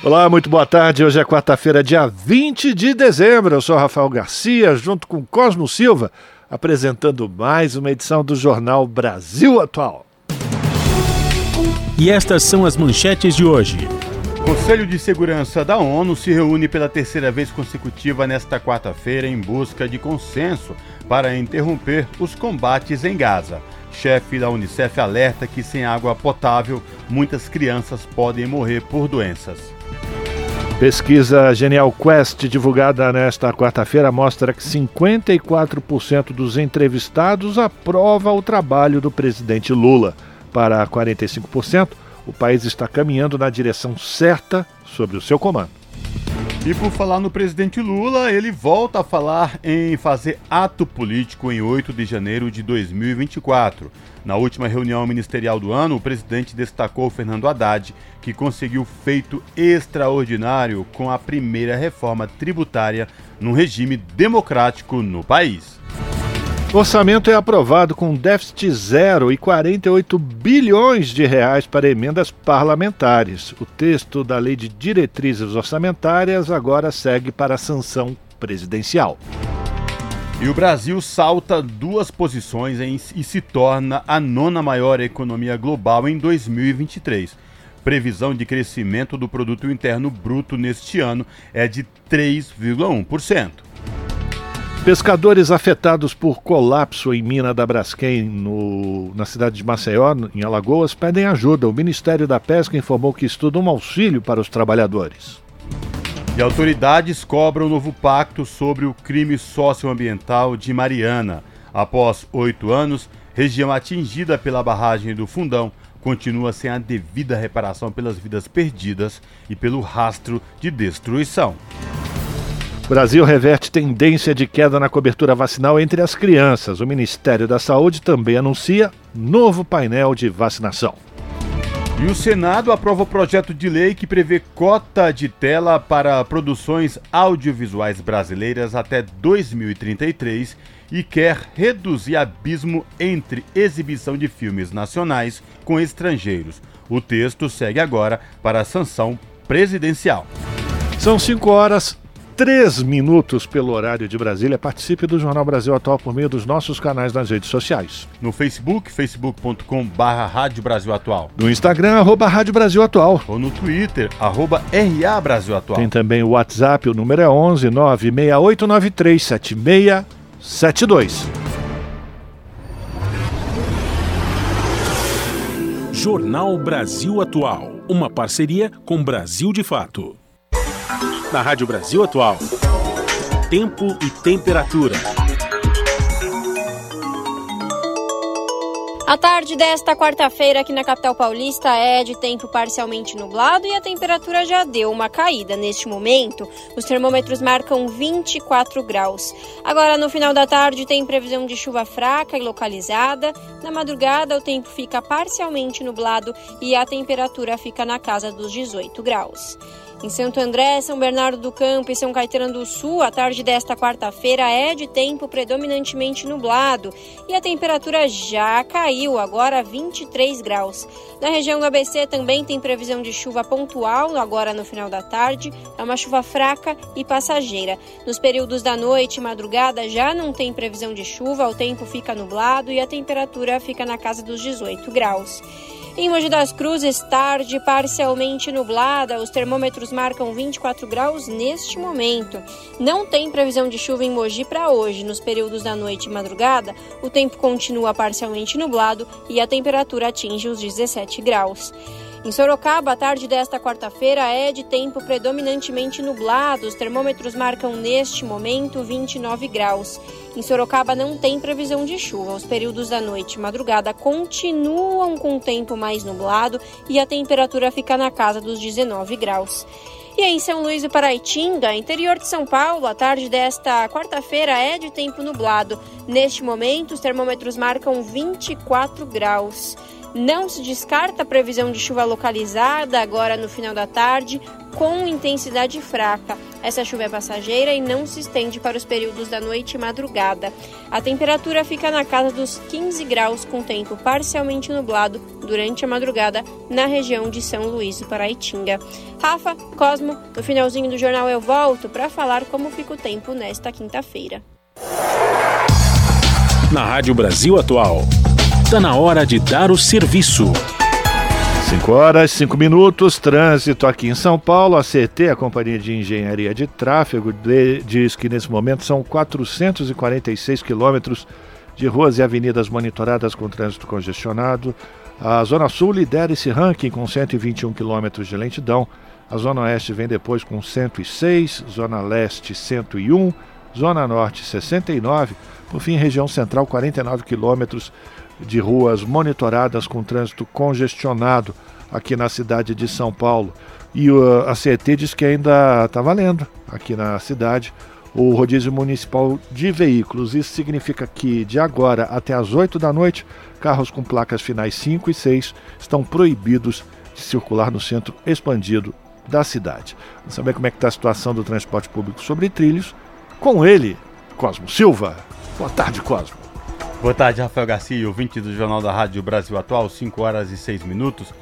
Olá, muito boa tarde. Hoje é quarta-feira, dia 20 de dezembro. Eu sou Rafael Garcia, junto com Cosmo Silva, apresentando mais uma edição do Jornal Brasil Atual. E estas são as manchetes de hoje. Conselho de Segurança da ONU se reúne pela terceira vez consecutiva nesta quarta-feira em busca de consenso para interromper os combates em Gaza. Chefe da Unicef alerta que sem água potável, muitas crianças podem morrer por doenças. Pesquisa Genial Quest, divulgada nesta quarta-feira, mostra que 54% dos entrevistados aprova o trabalho do presidente Lula. Para 45%, o país está caminhando na direção certa sobre o seu comando. E por falar no presidente Lula, ele volta a falar em fazer ato político em 8 de janeiro de 2024. Na última reunião ministerial do ano, o presidente destacou Fernando Haddad, que conseguiu feito extraordinário com a primeira reforma tributária num regime democrático no país. O orçamento é aprovado com déficit zero e 48 bilhões de reais para emendas parlamentares. O texto da Lei de Diretrizes Orçamentárias agora segue para a sanção presidencial. E o Brasil salta duas posições em, e se torna a nona maior economia global em 2023. Previsão de crescimento do produto interno bruto neste ano é de 3,1%. Pescadores afetados por colapso em mina da Braskem, no, na cidade de Maceió, em Alagoas, pedem ajuda. O Ministério da Pesca informou que estuda um auxílio para os trabalhadores. E autoridades cobram novo pacto sobre o crime socioambiental de Mariana. Após oito anos, região atingida pela barragem do Fundão continua sem a devida reparação pelas vidas perdidas e pelo rastro de destruição. Brasil reverte tendência de queda na cobertura vacinal entre as crianças. O Ministério da Saúde também anuncia novo painel de vacinação. E o Senado aprova o projeto de lei que prevê cota de tela para produções audiovisuais brasileiras até 2033 e quer reduzir abismo entre exibição de filmes nacionais com estrangeiros. O texto segue agora para a sanção presidencial. São 5 horas três minutos pelo horário de Brasília. Participe do Jornal Brasil Atual por meio dos nossos canais nas redes sociais. No Facebook, facebook.com barra Rádio Brasil Atual. No Instagram, arroba Rádio Brasil Atual. Ou no Twitter, arroba RA Brasil Atual. Tem também o WhatsApp, o número é 11 96893 7672. Jornal Brasil Atual, uma parceria com Brasil de Fato na Rádio Brasil Atual. Tempo e temperatura. A tarde desta quarta-feira aqui na capital paulista é de tempo parcialmente nublado e a temperatura já deu uma caída. Neste momento, os termômetros marcam 24 graus. Agora, no final da tarde, tem previsão de chuva fraca e localizada. Na madrugada, o tempo fica parcialmente nublado e a temperatura fica na casa dos 18 graus. Em Santo André, São Bernardo do Campo e São Caetano do Sul, a tarde desta quarta-feira é de tempo predominantemente nublado e a temperatura já caiu, agora 23 graus. Na região do ABC também tem previsão de chuva pontual, agora no final da tarde. É uma chuva fraca e passageira. Nos períodos da noite e madrugada já não tem previsão de chuva, o tempo fica nublado e a temperatura fica na casa dos 18 graus. Em Mogi das Cruzes, tarde parcialmente nublada, os termômetros marcam 24 graus neste momento. Não tem previsão de chuva em Mogi para hoje. Nos períodos da noite e madrugada, o tempo continua parcialmente nublado e a temperatura atinge os 17 graus. Em Sorocaba, a tarde desta quarta-feira é de tempo predominantemente nublado. Os termômetros marcam neste momento 29 graus. Em Sorocaba não tem previsão de chuva. Os períodos da noite e madrugada continuam com o tempo mais nublado e a temperatura fica na casa dos 19 graus. E em São Luís do Paraitinga, interior de São Paulo, a tarde desta quarta-feira é de tempo nublado. Neste momento, os termômetros marcam 24 graus. Não se descarta a previsão de chuva localizada agora no final da tarde, com intensidade fraca. Essa chuva é passageira e não se estende para os períodos da noite e madrugada. A temperatura fica na casa dos 15 graus, com tempo parcialmente nublado durante a madrugada na região de São Luís do Paraitinga. Rafa, Cosmo, no finalzinho do jornal eu volto para falar como fica o tempo nesta quinta-feira. Na Rádio Brasil Atual. Está na hora de dar o serviço. 5 horas, 5 minutos, trânsito aqui em São Paulo. A CT, a Companhia de Engenharia de Tráfego, de, diz que nesse momento são 446 quilômetros de ruas e avenidas monitoradas com trânsito congestionado. A Zona Sul lidera esse ranking com 121 quilômetros de lentidão. A Zona Oeste vem depois com 106, Zona Leste 101, Zona Norte 69, por fim, região central 49 quilômetros de ruas monitoradas com trânsito congestionado aqui na cidade de São Paulo. E uh, a CET diz que ainda está valendo aqui na cidade o rodízio municipal de veículos. Isso significa que de agora até as 8 da noite, carros com placas finais 5 e 6 estão proibidos de circular no centro expandido da cidade. Vamos saber como é que está a situação do transporte público sobre trilhos. Com ele, Cosmo Silva. Boa tarde, Cosmo. Boa tarde, Rafael Garcia, ouvinte do Jornal da Rádio Brasil Atual, 5 horas e 6 minutos.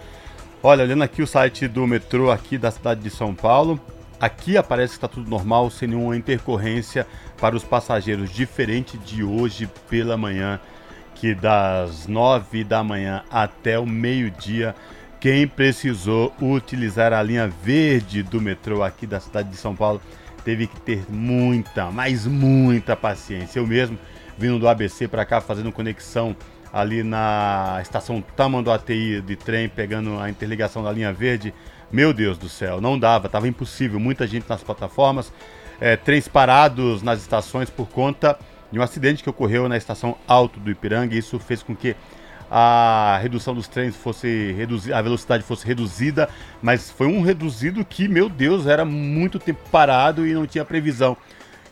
Olha, olhando aqui o site do metrô aqui da cidade de São Paulo, aqui aparece que está tudo normal, sem nenhuma intercorrência para os passageiros, diferente de hoje pela manhã, que das 9 da manhã até o meio-dia, quem precisou utilizar a linha verde do metrô aqui da cidade de São Paulo teve que ter muita, mas muita paciência. Eu mesmo vindo do ABC para cá, fazendo conexão ali na estação Tamanduateí de trem, pegando a interligação da linha verde. Meu Deus do céu, não dava, estava impossível. Muita gente nas plataformas, é, trens parados nas estações por conta de um acidente que ocorreu na estação Alto do Ipiranga. E isso fez com que a redução dos trens fosse reduzida, a velocidade fosse reduzida, mas foi um reduzido que, meu Deus, era muito tempo parado e não tinha previsão.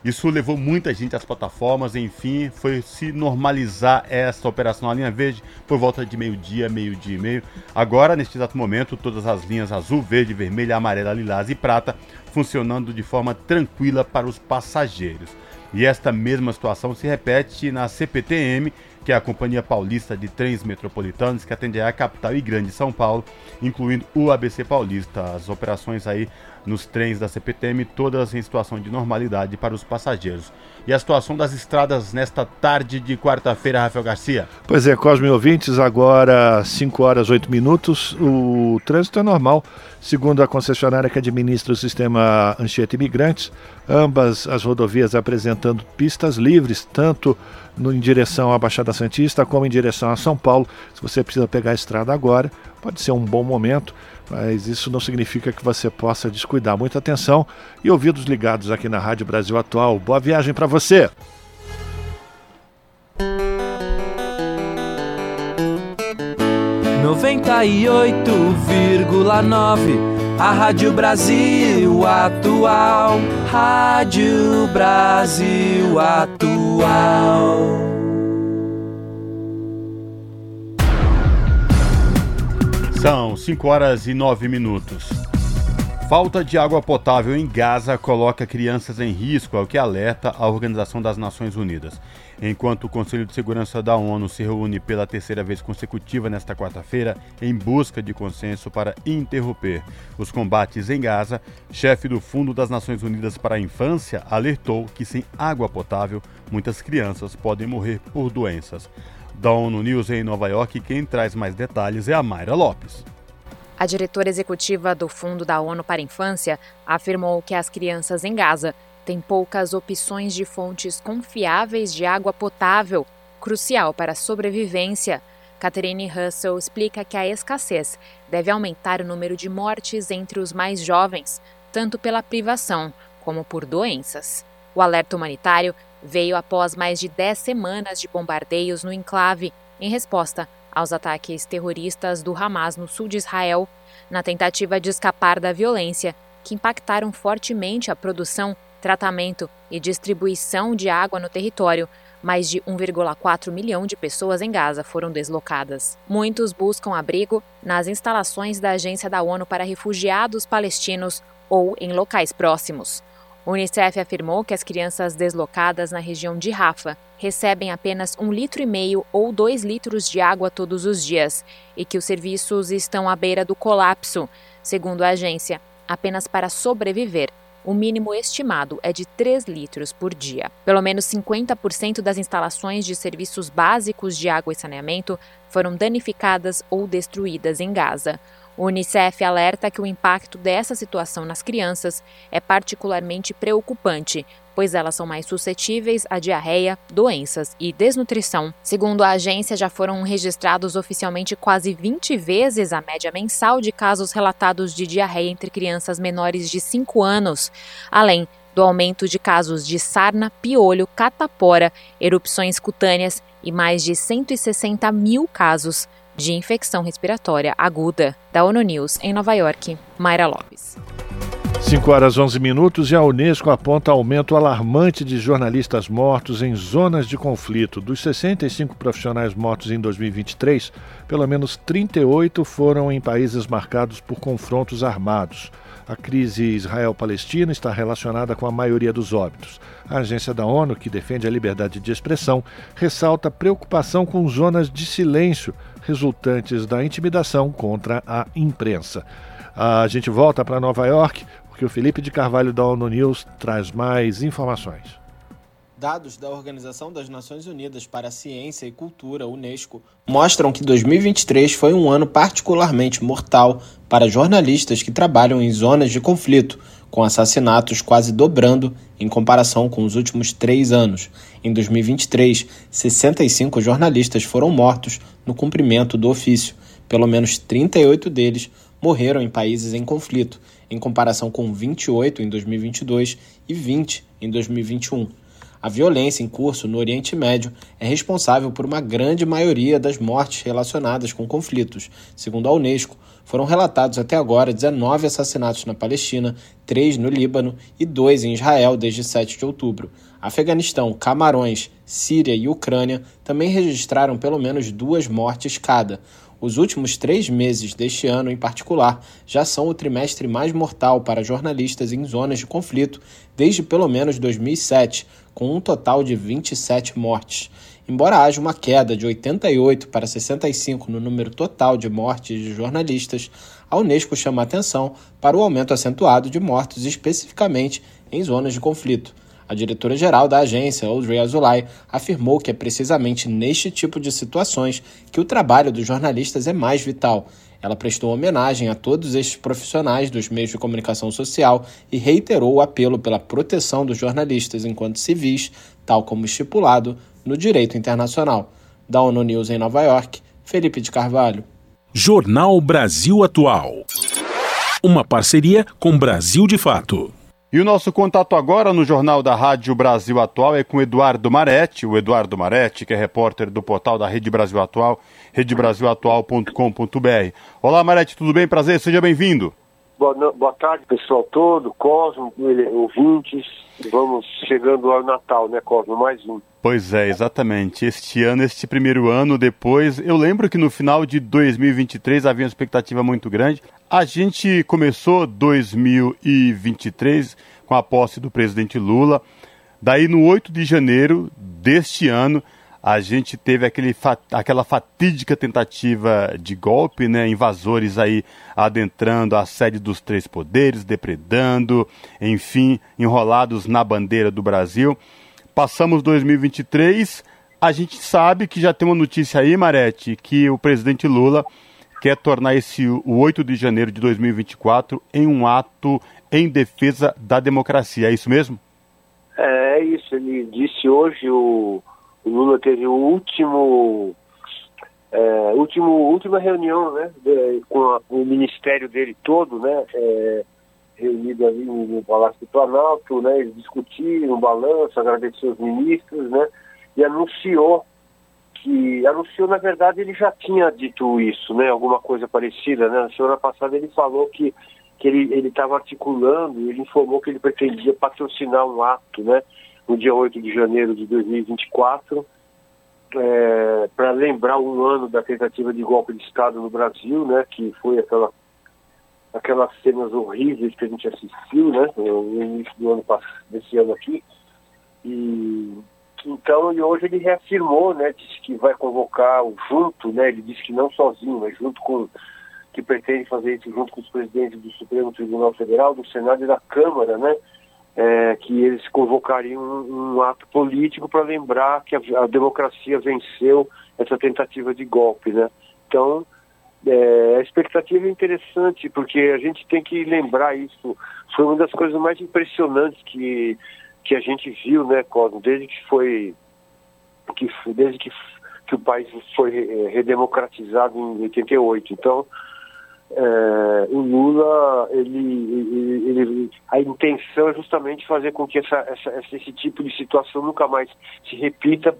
Isso levou muita gente às plataformas, enfim, foi se normalizar essa operação na linha verde por volta de meio-dia, meio-dia e meio. Agora, neste exato momento, todas as linhas azul, verde, vermelha, amarela, lilás e prata funcionando de forma tranquila para os passageiros. E esta mesma situação se repete na CPTM, que é a Companhia Paulista de Trens Metropolitanos, que atende a capital e grande São Paulo, incluindo o ABC Paulista. As operações aí nos trens da CPTM, todas em situação de normalidade para os passageiros. E a situação das estradas nesta tarde de quarta-feira, Rafael Garcia? Pois é, Cosme ouvintes, agora 5 horas 8 minutos, o trânsito é normal, segundo a concessionária que administra o sistema Anchieta Imigrantes, ambas as rodovias apresentando pistas livres, tanto no, em direção à Baixada Santista como em direção a São Paulo. Se você precisa pegar a estrada agora, pode ser um bom momento mas isso não significa que você possa descuidar. Muita atenção e ouvidos ligados aqui na Rádio Brasil Atual. Boa viagem para você! Noventa e oito vírgula nove a Rádio Brasil Atual, Rádio Brasil Atual. São 5 horas e 9 minutos. Falta de água potável em Gaza coloca crianças em risco, é o que alerta a Organização das Nações Unidas. Enquanto o Conselho de Segurança da ONU se reúne pela terceira vez consecutiva nesta quarta-feira em busca de consenso para interromper os combates em Gaza, chefe do Fundo das Nações Unidas para a Infância alertou que sem água potável muitas crianças podem morrer por doenças. Da ONU News em Nova York. Quem traz mais detalhes é a Mayra Lopes. A diretora executiva do Fundo da ONU para a Infância afirmou que as crianças em Gaza têm poucas opções de fontes confiáveis de água potável, crucial para a sobrevivência. Catherine Russell explica que a escassez deve aumentar o número de mortes entre os mais jovens, tanto pela privação como por doenças. O alerta humanitário veio após mais de 10 semanas de bombardeios no enclave, em resposta aos ataques terroristas do Hamas no sul de Israel, na tentativa de escapar da violência, que impactaram fortemente a produção, tratamento e distribuição de água no território. Mais de 1,4 milhão de pessoas em Gaza foram deslocadas. Muitos buscam abrigo nas instalações da Agência da ONU para Refugiados Palestinos ou em locais próximos. O Unicef afirmou que as crianças deslocadas na região de Rafa recebem apenas um litro e meio ou dois litros de água todos os dias e que os serviços estão à beira do colapso. Segundo a agência, apenas para sobreviver, o mínimo estimado é de 3 litros por dia. Pelo menos 50% das instalações de serviços básicos de água e saneamento foram danificadas ou destruídas em Gaza. O Unicef alerta que o impacto dessa situação nas crianças é particularmente preocupante, pois elas são mais suscetíveis a diarreia, doenças e desnutrição. Segundo a agência, já foram registrados oficialmente quase 20 vezes a média mensal de casos relatados de diarreia entre crianças menores de 5 anos, além do aumento de casos de sarna, piolho, catapora, erupções cutâneas e mais de 160 mil casos de infecção respiratória aguda. Da ONU News, em Nova York, Mayra Lopes. 5 horas 11 minutos e a Unesco aponta aumento alarmante de jornalistas mortos em zonas de conflito. Dos 65 profissionais mortos em 2023, pelo menos 38 foram em países marcados por confrontos armados. A crise Israel-Palestina está relacionada com a maioria dos óbitos. A agência da ONU, que defende a liberdade de expressão, ressalta preocupação com zonas de silêncio resultantes da intimidação contra a imprensa. A gente volta para Nova York, porque o Felipe de Carvalho da ONU News traz mais informações. Dados da Organização das Nações Unidas para a Ciência e Cultura, Unesco, mostram que 2023 foi um ano particularmente mortal para jornalistas que trabalham em zonas de conflito, com assassinatos quase dobrando em comparação com os últimos três anos. Em 2023, 65 jornalistas foram mortos no cumprimento do ofício. Pelo menos 38 deles morreram em países em conflito, em comparação com 28 em 2022 e 20 em 2021. A violência em curso no Oriente Médio é responsável por uma grande maioria das mortes relacionadas com conflitos. Segundo a Unesco, foram relatados até agora 19 assassinatos na Palestina, 3 no Líbano e 2 em Israel desde 7 de outubro. Afeganistão, Camarões, Síria e Ucrânia também registraram pelo menos duas mortes cada. Os últimos três meses deste ano, em particular, já são o trimestre mais mortal para jornalistas em zonas de conflito desde pelo menos 2007, com um total de 27 mortes. Embora haja uma queda de 88 para 65 no número total de mortes de jornalistas, a Unesco chama atenção para o aumento acentuado de mortos especificamente em zonas de conflito. A diretora-geral da agência, Audrey Azoulay, afirmou que é precisamente neste tipo de situações que o trabalho dos jornalistas é mais vital. Ela prestou homenagem a todos estes profissionais dos meios de comunicação social e reiterou o apelo pela proteção dos jornalistas enquanto civis, tal como estipulado no direito internacional. Da ONU News em Nova York, Felipe de Carvalho. Jornal Brasil Atual. Uma parceria com Brasil de Fato. E o nosso contato agora no Jornal da Rádio Brasil Atual é com Eduardo Maretti, o Eduardo Maretti, que é repórter do portal da Rede Brasil Atual, redebrasilatual.com.br. Olá, Maretti, tudo bem? Prazer, seja bem-vindo. Boa, boa tarde, pessoal todo, Cosmo, ouvintes. Vamos chegando ao Natal, né, Cosmo? Mais um. Pois é, exatamente. Este ano, este primeiro ano, depois, eu lembro que no final de 2023 havia uma expectativa muito grande. A gente começou 2023 com a posse do presidente Lula. Daí, no 8 de janeiro deste ano, a gente teve aquele, aquela fatídica tentativa de golpe, né? Invasores aí adentrando a sede dos três poderes, depredando, enfim, enrolados na bandeira do Brasil. Passamos 2023, a gente sabe que já tem uma notícia aí, Marete, que o presidente Lula quer tornar esse o 8 de janeiro de 2024 em um ato em defesa da democracia. É isso mesmo? É, é isso. Ele disse hoje, o, o Lula teve o último, é, último última reunião né, de, com a, o ministério dele todo, né, é, reunido ali no, Palácio do Planalto, né, eles discutiram balanço, agradeceu os ministros, né, e anunciou que anunciou, na verdade, ele já tinha dito isso, né? Alguma coisa parecida, né? Na semana passada ele falou que, que ele estava articulando, ele informou que ele pretendia patrocinar um ato, né? No dia 8 de janeiro de 2024, é, para lembrar um ano da tentativa de golpe de Estado no Brasil, né? Que foi aquela aquelas cenas horríveis que a gente assistiu, né? No início do ano desse ano aqui. E então, e hoje ele reafirmou, né, disse que vai convocar o junto, né, ele disse que não sozinho, mas junto com, que pretende fazer isso junto com os presidentes do Supremo Tribunal Federal, do Senado e da Câmara, né, é, que eles convocariam um, um ato político para lembrar que a, a, democracia venceu essa tentativa de golpe, né. Então, é, a expectativa é interessante, porque a gente tem que lembrar isso. Foi uma das coisas mais impressionantes que que a gente viu, né, Cosmo, desde que foi que desde que, que o país foi eh, redemocratizado em 88. Então, é, o Lula, ele, ele, ele, a intenção é justamente fazer com que essa, essa, esse tipo de situação nunca mais se repita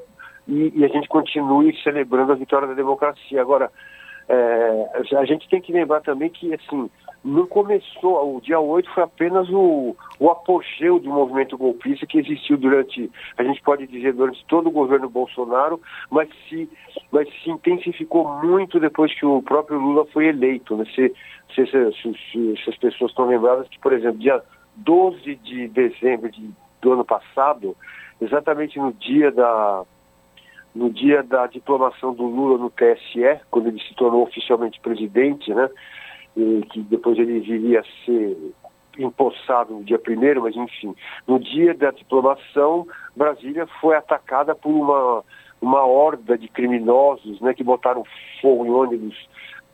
e, e a gente continue celebrando a vitória da democracia. Agora, é, a gente tem que lembrar também que, assim, não começou, o dia 8 foi apenas o, o apogeu do movimento golpista que existiu durante, a gente pode dizer, durante todo o governo Bolsonaro, mas se, mas se intensificou muito depois que o próprio Lula foi eleito. Né? Se, se, se, se, as pessoas estão lembradas que, por exemplo, dia 12 de dezembro de, do ano passado, exatamente no dia da no dia da diplomação do Lula no TSE, quando ele se tornou oficialmente presidente, né? Que depois ele viria a ser empossado no dia primeiro, mas enfim, no dia da diplomação, Brasília foi atacada por uma, uma horda de criminosos, né, que botaram fogo em ônibus,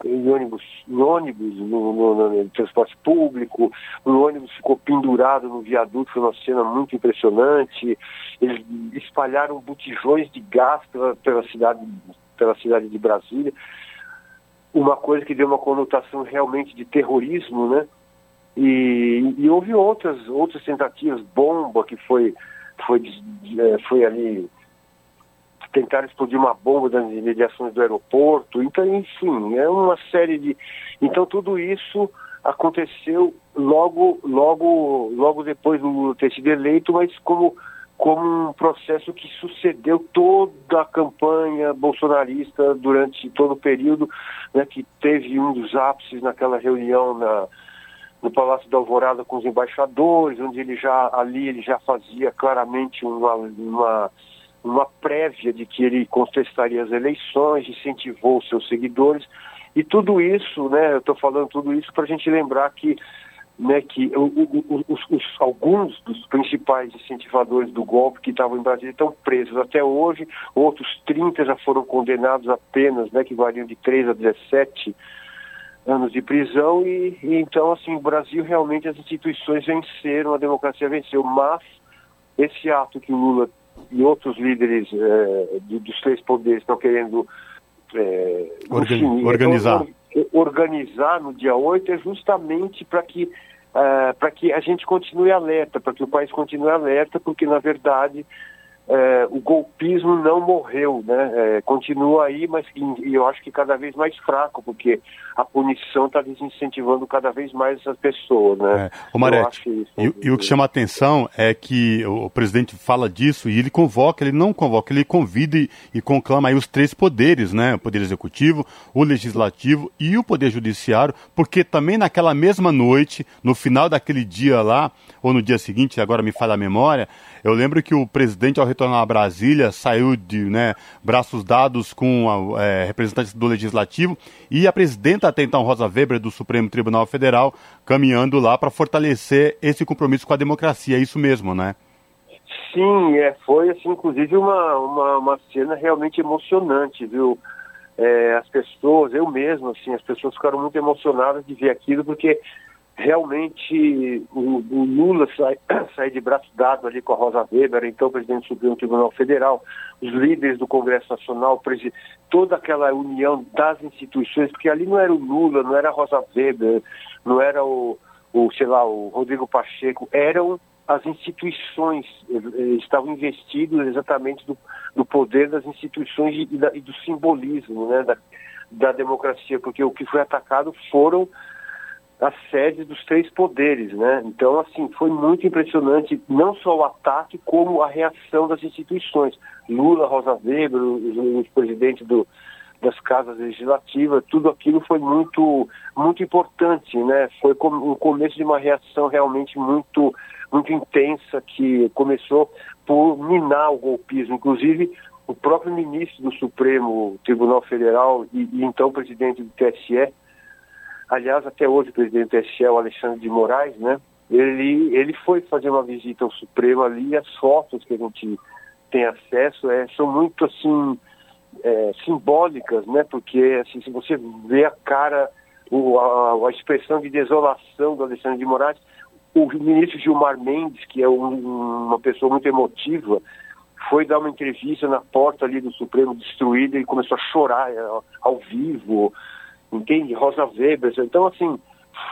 em ônibus, em ônibus no, no, no, transporte público, o ônibus ficou pendurado no viaduto, foi uma cena muito impressionante. Eles espalharam botijões de gás pela, pela cidade, pela cidade de Brasília uma coisa que deu uma conotação realmente de terrorismo, né? E, e houve outras outras tentativas, bomba que foi foi é, foi ali tentar explodir uma bomba nas imediações do aeroporto. Então, enfim, é uma série de então tudo isso aconteceu logo logo logo depois do ter sido eleito, mas como como um processo que sucedeu toda a campanha bolsonarista durante todo o período, né, que teve um dos ápices naquela reunião na, no Palácio da Alvorada com os embaixadores, onde ele já ali ele já fazia claramente uma, uma, uma prévia de que ele contestaria as eleições, incentivou seus seguidores, e tudo isso, né, eu estou falando tudo isso para a gente lembrar que né, que o, o, os, os, alguns dos principais incentivadores do golpe que estavam em Brasília estão presos. Até hoje, outros 30 já foram condenados apenas, né, que variam de 3 a 17 anos de prisão. E, e então assim o Brasil realmente as instituições venceram, a democracia venceu, mas esse ato que o Lula e outros líderes é, dos três poderes estão querendo é, enfim, organizar. organizar no dia 8 é justamente para que uh, para que a gente continue alerta, para que o país continue alerta, porque na verdade uh, o golpismo não morreu, né? Uh, continua aí, mas e, eu acho que cada vez mais fraco, porque a punição está desincentivando cada vez mais essas pessoas, né? É. O Marete, e, e, o que chama a atenção é que o, o, presidente fala disso e ele convoca, ele não convoca, ele convida e, e conclama aí os três poderes, né? O poder executivo, o legislativo e o poder judiciário, porque também naquela mesma noite, no final daquele dia lá, ou no dia seguinte, agora me falha a memória, eu lembro que o presidente, ao retornar a Brasília, saiu de né, braços dados com a, é, representantes do Legislativo e a presidenta, até então, Rosa Weber, do Supremo Tribunal Federal, caminhando lá para fortalecer esse compromisso com a democracia. É isso mesmo, né? Sim, é, foi assim, inclusive uma, uma, uma cena realmente emocionante, viu? É, as pessoas, eu mesmo, assim, as pessoas ficaram muito emocionadas de ver aquilo, porque realmente o, o Lula sai, sai de braço dado ali com a Rosa Weber, então presidente do Supremo Tribunal Federal, os líderes do Congresso Nacional, toda aquela união das instituições, porque ali não era o Lula, não era a Rosa Weber, não era o, o sei lá, o Rodrigo Pacheco, eram as instituições, estavam investidos exatamente do, do poder das instituições e, da, e do simbolismo né, da, da democracia, porque o que foi atacado foram a sede dos três poderes, né? Então, assim, foi muito impressionante, não só o ataque, como a reação das instituições. Lula, Rosa Weber, os, os presidentes do, das casas legislativas, tudo aquilo foi muito, muito importante, né? Foi o começo de uma reação realmente muito, muito intensa que começou por minar o golpismo. Inclusive, o próprio ministro do Supremo Tribunal Federal e, e então presidente do TSE, Aliás, até hoje o presidente o Alexandre de Moraes, né? Ele, ele foi fazer uma visita ao Supremo ali as fotos que a gente tem acesso é, são muito assim é, simbólicas, né? Porque assim, se você vê a cara, o, a, a, expressão de desolação do Alexandre de Moraes, o ministro Gilmar Mendes, que é um, uma pessoa muito emotiva, foi dar uma entrevista na porta ali do Supremo destruída e começou a chorar é, ao vivo entende? Rosa Weber. Então, assim,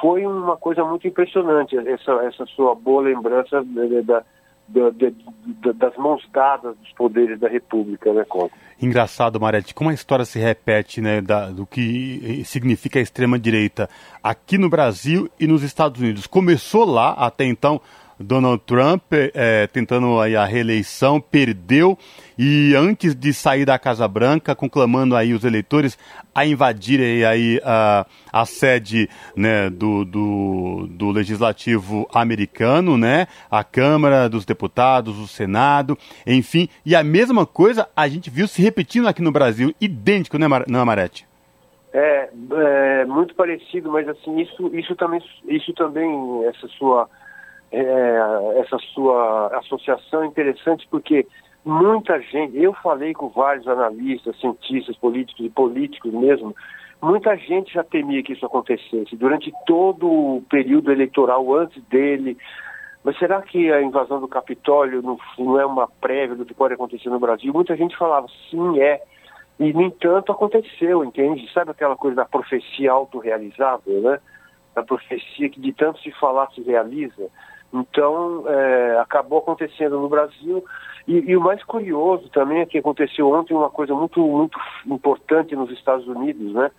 foi uma coisa muito impressionante essa, essa sua boa lembrança da, da, da, das mãos dadas dos poderes da República, né, Conta? Engraçado, Marete, como a história se repete, né, do que significa a extrema-direita aqui no Brasil e nos Estados Unidos. Começou lá, até então, Donald Trump é, tentando aí a reeleição, perdeu e antes de sair da Casa Branca, conclamando aí os eleitores a invadirem aí a, a sede né, do, do, do Legislativo americano, né, a Câmara dos Deputados, o Senado, enfim, e a mesma coisa a gente viu se repetindo aqui no Brasil, idêntico, né, Mar não, Marete? É, é, muito parecido, mas assim, isso, isso também, isso também, essa sua é, essa sua associação é interessante porque muita gente, eu falei com vários analistas, cientistas, políticos e políticos mesmo, muita gente já temia que isso acontecesse durante todo o período eleitoral antes dele. Mas será que a invasão do Capitólio não, não é uma prévia do que pode acontecer no Brasil? Muita gente falava, sim, é. E, no entanto, aconteceu, entende? Sabe aquela coisa da profecia autorrealizável, né? Da profecia que de tanto se falar se realiza. Então, é, acabou acontecendo no Brasil. E, e, o mais curioso também é que aconteceu ontem uma coisa muito, muito importante nos Estados Unidos, né?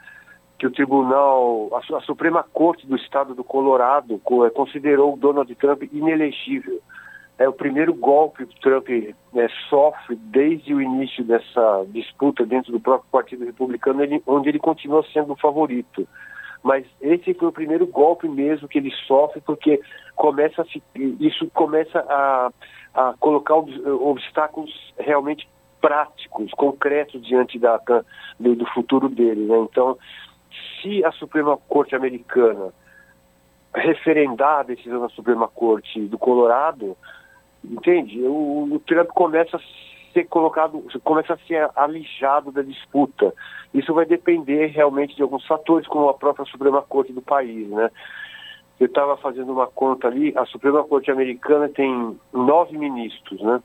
Que o tribunal, a, a Suprema Corte do Estado do Colorado é, considerou o Donald Trump inelegível. É o primeiro golpe que o Trump né, sofre desde o início dessa disputa dentro do próprio Partido Republicano, ele, onde ele continua sendo o favorito mas esse foi o primeiro golpe mesmo que ele sofre, porque começa se, isso começa a, a colocar obstáculos realmente práticos, concretos diante da, do, do futuro dele. Né? Então, se a Suprema Corte americana referendar a decisão da Suprema Corte do Colorado, entende? O, o Trump começa a ser colocado, começa a ser alijado da disputa. Isso vai depender realmente de alguns fatores, como a própria Suprema Corte do país, né? Eu estava fazendo uma conta ali, a Suprema Corte americana tem nove ministros, né?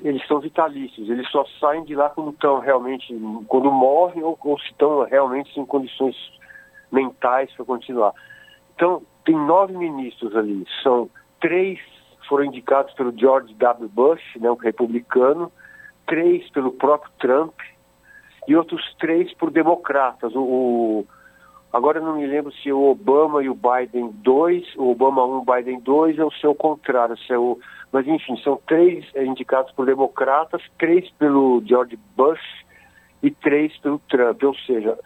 Eles são vitalícios, eles só saem de lá quando estão realmente, quando morrem ou, ou se estão realmente em condições mentais para continuar. Então, tem nove ministros ali, são três foram indicados pelo George W. Bush, né, um republicano, três pelo próprio Trump e outros três por democratas. O, o agora eu não me lembro se o Obama e o Biden dois, o Obama um, Biden dois, é o contrário, se é o, mas enfim, são três indicados por democratas, três pelo George Bush e três pelo Trump, ou seja,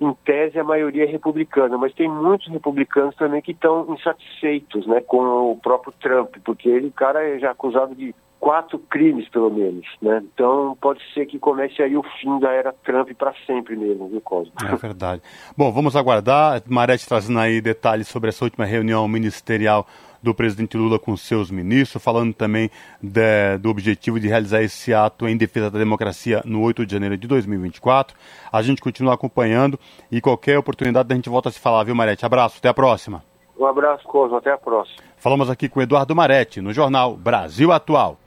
em tese, a maioria é republicana, mas tem muitos republicanos também que estão insatisfeitos né, com o próprio Trump, porque ele, cara, é já acusado de quatro crimes, pelo menos, né? Então pode ser que comece aí o fim da era Trump para sempre mesmo, viu, Cosmo? É verdade. Bom, vamos aguardar. Marete trazendo aí detalhes sobre essa última reunião ministerial do presidente Lula com seus ministros, falando também de, do objetivo de realizar esse ato em defesa da democracia no 8 de janeiro de 2024. A gente continua acompanhando e qualquer oportunidade a gente volta a se falar, viu, Marete? Abraço, até a próxima. Um abraço, Cosmo, até a próxima. Falamos aqui com Eduardo Marete, no jornal Brasil Atual.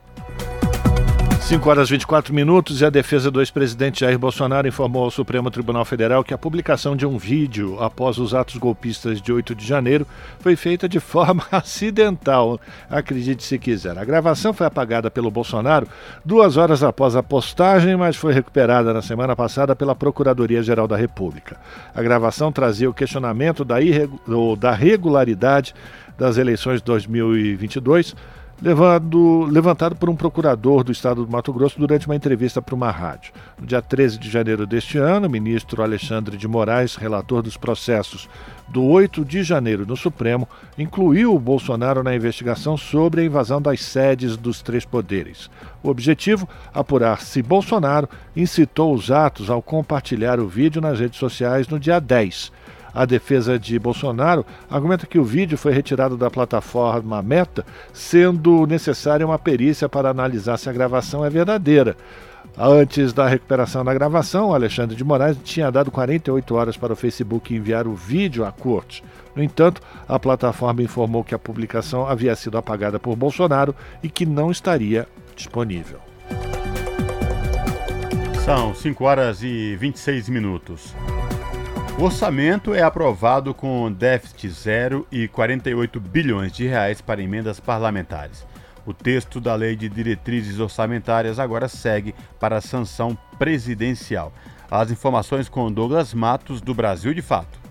5 horas 24 minutos e a defesa do ex-presidente Jair Bolsonaro informou ao Supremo Tribunal Federal que a publicação de um vídeo após os atos golpistas de 8 de janeiro foi feita de forma acidental. Acredite se quiser. A gravação foi apagada pelo Bolsonaro duas horas após a postagem, mas foi recuperada na semana passada pela Procuradoria-Geral da República. A gravação trazia o questionamento da, da regularidade das eleições de 2022 levado, levantado por um procurador do estado do Mato Grosso durante uma entrevista para uma rádio. No dia 13 de janeiro deste ano, o ministro Alexandre de Moraes, relator dos processos do 8 de janeiro no Supremo, incluiu o Bolsonaro na investigação sobre a invasão das sedes dos três poderes. O objetivo? Apurar se Bolsonaro incitou os atos ao compartilhar o vídeo nas redes sociais no dia 10 a defesa de Bolsonaro argumenta que o vídeo foi retirado da plataforma Meta, sendo necessária uma perícia para analisar se a gravação é verdadeira. Antes da recuperação da gravação, Alexandre de Moraes tinha dado 48 horas para o Facebook enviar o vídeo à corte. No entanto, a plataforma informou que a publicação havia sido apagada por Bolsonaro e que não estaria disponível. São 5 horas e 26 minutos. O orçamento é aprovado com déficit zero e 48 bilhões de reais para emendas parlamentares. O texto da Lei de Diretrizes Orçamentárias agora segue para a sanção presidencial. As informações com Douglas Matos, do Brasil de Fato.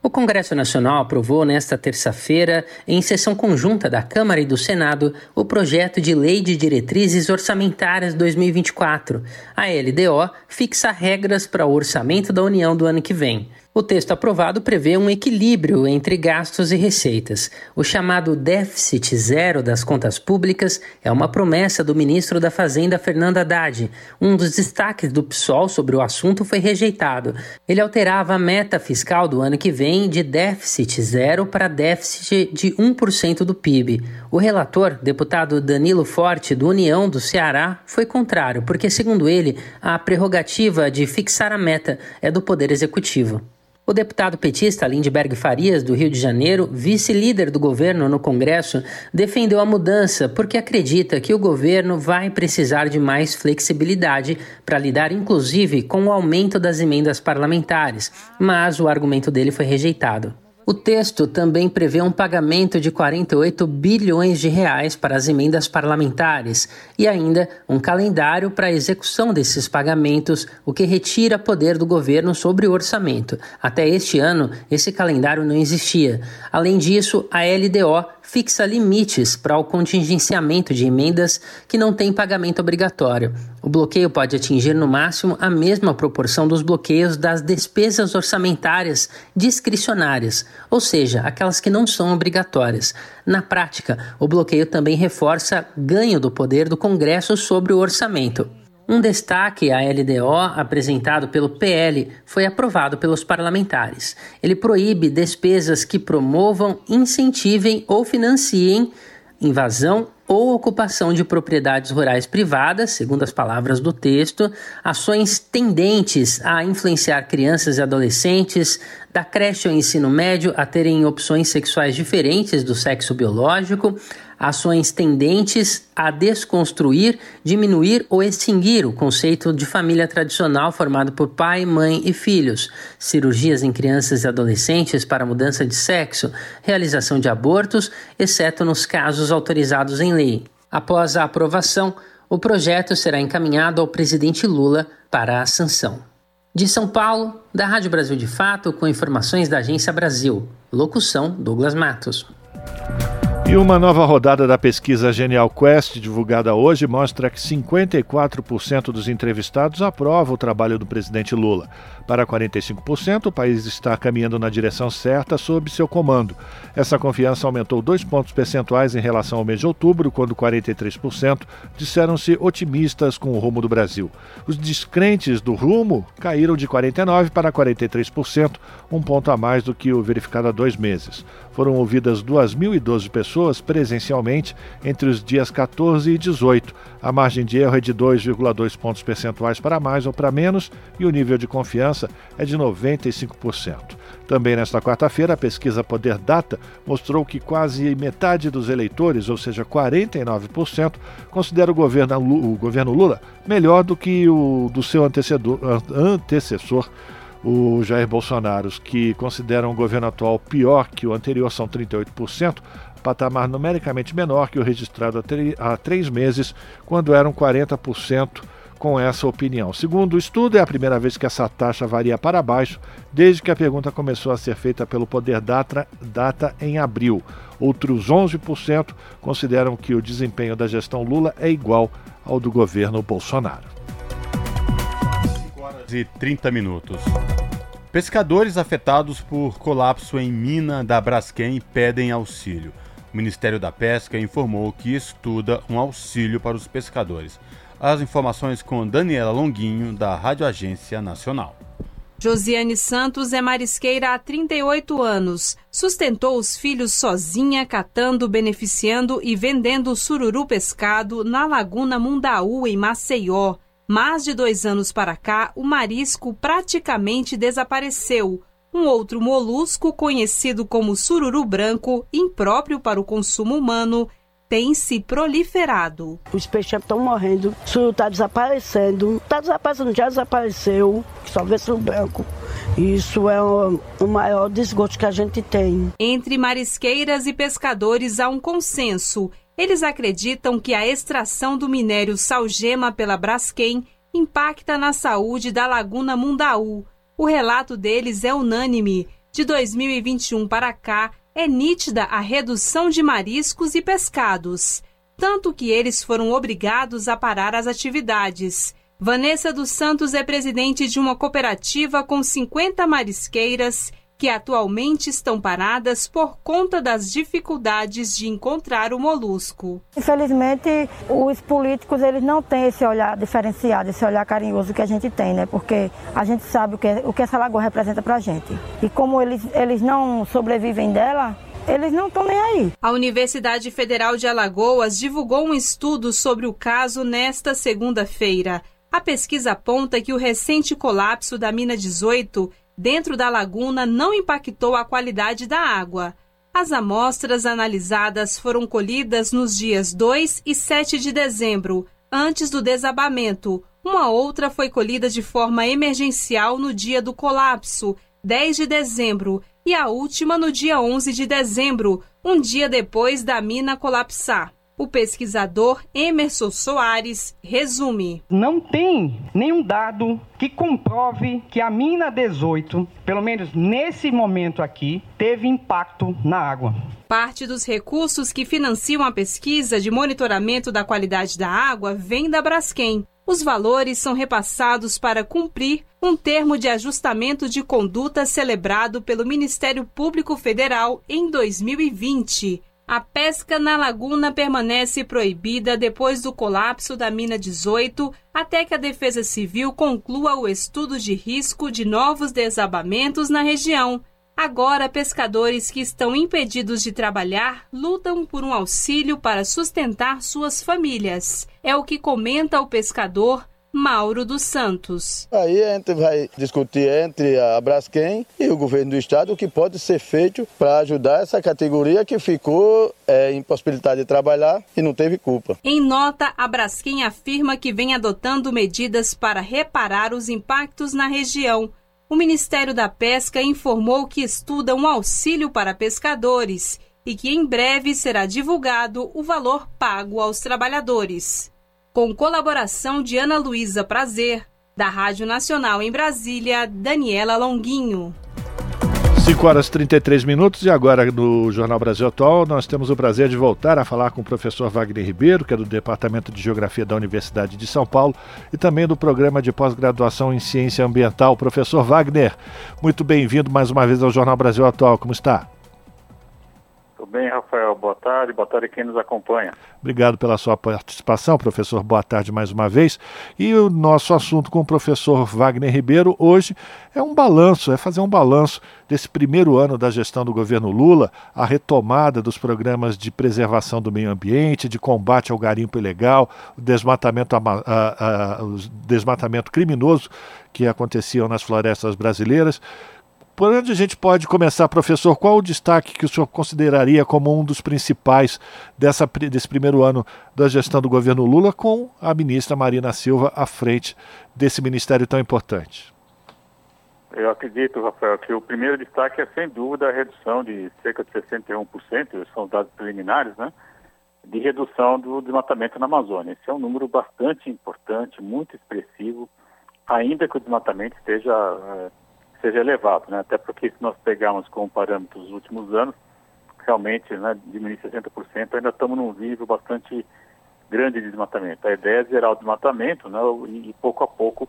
O Congresso Nacional aprovou nesta terça-feira, em sessão conjunta da Câmara e do Senado, o projeto de Lei de Diretrizes Orçamentárias 2024. A LDO fixa regras para o orçamento da União do ano que vem. O texto aprovado prevê um equilíbrio entre gastos e receitas. O chamado déficit zero das contas públicas é uma promessa do ministro da Fazenda, Fernando Haddad. Um dos destaques do PSOL sobre o assunto foi rejeitado. Ele alterava a meta fiscal do ano que vem de déficit zero para déficit de 1% do PIB. O relator, deputado Danilo Forte, do União do Ceará, foi contrário, porque, segundo ele, a prerrogativa de fixar a meta é do Poder Executivo. O deputado petista Lindbergh Farias, do Rio de Janeiro, vice-líder do governo no Congresso, defendeu a mudança porque acredita que o governo vai precisar de mais flexibilidade para lidar, inclusive, com o aumento das emendas parlamentares, mas o argumento dele foi rejeitado. O texto também prevê um pagamento de 48 bilhões de reais para as emendas parlamentares e ainda um calendário para a execução desses pagamentos, o que retira poder do governo sobre o orçamento. Até este ano, esse calendário não existia. Além disso, a LDO fixa limites para o contingenciamento de emendas que não têm pagamento obrigatório. O bloqueio pode atingir no máximo a mesma proporção dos bloqueios das despesas orçamentárias discricionárias, ou seja, aquelas que não são obrigatórias. Na prática, o bloqueio também reforça ganho do poder do Congresso sobre o orçamento. Um destaque à LDO apresentado pelo PL foi aprovado pelos parlamentares. Ele proíbe despesas que promovam, incentivem ou financiem invasão ou ocupação de propriedades rurais privadas, segundo as palavras do texto, ações tendentes a influenciar crianças e adolescentes, da creche ao ensino médio a terem opções sexuais diferentes do sexo biológico, ações tendentes a desconstruir, diminuir ou extinguir o conceito de família tradicional formado por pai, mãe e filhos, cirurgias em crianças e adolescentes para mudança de sexo, realização de abortos, exceto nos casos autorizados em lei. Após a aprovação, o projeto será encaminhado ao presidente Lula para a sanção. De São Paulo, da Rádio Brasil de Fato, com informações da Agência Brasil. Locução: Douglas Matos. E uma nova rodada da pesquisa Genial Quest, divulgada hoje, mostra que 54% dos entrevistados aprovam o trabalho do presidente Lula. Para 45%, o país está caminhando na direção certa sob seu comando. Essa confiança aumentou dois pontos percentuais em relação ao mês de outubro, quando 43% disseram-se otimistas com o rumo do Brasil. Os descrentes do rumo caíram de 49% para 43%, um ponto a mais do que o verificado há dois meses. Foram ouvidas 2.012 pessoas presencialmente entre os dias 14 e 18. A margem de erro é de 2,2 pontos percentuais para mais ou para menos e o nível de confiança é de 95%. Também nesta quarta-feira, a pesquisa Poder Data mostrou que quase metade dos eleitores, ou seja, 49%, considera o governo, o governo Lula melhor do que o do seu antecessor, o Jair Bolsonaro, que consideram o governo atual pior que o anterior, são 38%, patamar numericamente menor que o registrado há três meses, quando eram 40% com essa opinião. Segundo o estudo, é a primeira vez que essa taxa varia para baixo desde que a pergunta começou a ser feita pelo Poder Data, Data em abril. Outros 11% consideram que o desempenho da gestão Lula é igual ao do governo Bolsonaro. 5 horas e 30 minutos. Pescadores afetados por colapso em mina da Braskem pedem auxílio. O Ministério da Pesca informou que estuda um auxílio para os pescadores. As informações com Daniela Longuinho, da Rádio Agência Nacional. Josiane Santos é marisqueira há 38 anos. Sustentou os filhos sozinha, catando, beneficiando e vendendo sururu pescado na Laguna Mundaú, em Maceió. Mais de dois anos para cá, o marisco praticamente desapareceu. Um outro molusco, conhecido como sururu branco, impróprio para o consumo humano, tem se proliferado. Os peixes estão morrendo, o suru está desaparecendo, está desaparecendo, já desapareceu, só vê suru branco. Isso é o, o, maior desgosto que a gente tem. Entre marisqueiras e pescadores há um consenso. Eles acreditam que a extração do minério salgema pela Braskem impacta na saúde da Laguna Mundaú. O relato deles é unânime. De 2021 para cá, é nítida a redução de mariscos e pescados, tanto que eles foram obrigados a parar as atividades. Vanessa dos Santos é presidente de uma cooperativa com 50 marisqueiras que atualmente estão paradas por conta das dificuldades de encontrar o molusco. Infelizmente, os políticos eles não têm esse olhar diferenciado, esse olhar carinhoso que a gente tem, né? Porque a gente sabe o que, o que essa lagoa representa para a gente. E como eles, eles não sobrevivem dela, eles não estão nem aí. A Universidade Federal de Alagoas divulgou um estudo sobre o caso nesta segunda-feira. A pesquisa aponta que o recente colapso da mina 18 dentro da laguna não impactou a qualidade da água. As amostras analisadas foram colhidas nos dias 2 e 7 de dezembro, antes do desabamento. Uma outra foi colhida de forma emergencial no dia do colapso, 10 de dezembro, e a última no dia 11 de dezembro, um dia depois da mina colapsar. O pesquisador Emerson Soares resume: Não tem nenhum dado que comprove que a mina 18, pelo menos nesse momento aqui, teve impacto na água. Parte dos recursos que financiam a pesquisa de monitoramento da qualidade da água vem da Braskem. Os valores são repassados para cumprir um termo de ajustamento de conduta celebrado pelo Ministério Público Federal em 2020. A pesca na laguna permanece proibida depois do colapso da mina 18, até que a Defesa Civil conclua o estudo de risco de novos desabamentos na região. Agora, pescadores que estão impedidos de trabalhar lutam por um auxílio para sustentar suas famílias. É o que comenta o pescador Mauro dos Santos. Aí a gente vai discutir entre a Braskem e o governo do estado o que pode ser feito para ajudar essa categoria que ficou é, impossibilitada de trabalhar e não teve culpa. Em nota, a Braskem afirma que vem adotando medidas para reparar os impactos na região. O Ministério da Pesca informou que estuda um auxílio para pescadores e que em breve será divulgado o valor pago aos trabalhadores com colaboração de Ana Luísa Prazer, da Rádio Nacional em Brasília, Daniela Longuinho. 5 horas e 33 minutos e agora no Jornal Brasil Atual nós temos o prazer de voltar a falar com o professor Wagner Ribeiro, que é do Departamento de Geografia da Universidade de São Paulo e também do Programa de Pós-Graduação em Ciência Ambiental. Professor Wagner, muito bem-vindo mais uma vez ao Jornal Brasil Atual, como está? Bem, Rafael? Boa tarde, boa tarde quem nos acompanha. Obrigado pela sua participação, professor. Boa tarde mais uma vez. E o nosso assunto com o professor Wagner Ribeiro hoje é um balanço, é fazer um balanço desse primeiro ano da gestão do governo Lula, a retomada dos programas de preservação do meio ambiente, de combate ao garimpo ilegal, o desmatamento, a, a, a, o desmatamento criminoso que aconteciam nas florestas brasileiras. Por onde a gente pode começar, professor? Qual o destaque que o senhor consideraria como um dos principais dessa, desse primeiro ano da gestão do governo Lula, com a ministra Marina Silva à frente desse ministério tão importante? Eu acredito, Rafael, que o primeiro destaque é, sem dúvida, a redução de cerca de 61%, são os dados preliminares, né? De redução do desmatamento na Amazônia. Esse é um número bastante importante, muito expressivo, ainda que o desmatamento esteja. Seja elevado, né? Até porque se nós pegarmos como parâmetro os últimos anos, realmente, né, diminuir 60%, ainda estamos num nível bastante grande de desmatamento. A ideia é zerar o desmatamento, né, e, e pouco a pouco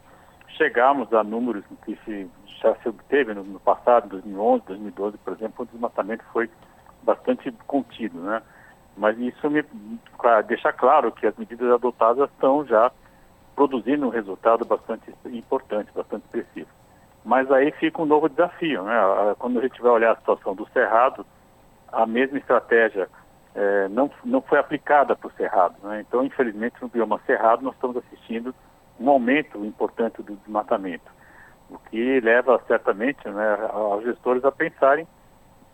chegarmos a números que se, já se obteve no, no passado, 2011, 2012, por exemplo, o desmatamento foi bastante contido, né? Mas isso me deixa claro que as medidas adotadas estão já produzindo um resultado bastante importante, bastante expressivo. Mas aí fica um novo desafio, né? Quando a gente vai olhar a situação do Cerrado, a mesma estratégia é, não, não foi aplicada para o Cerrado, né? Então, infelizmente, no bioma Cerrado nós estamos assistindo um aumento importante do desmatamento, o que leva certamente né, aos gestores a pensarem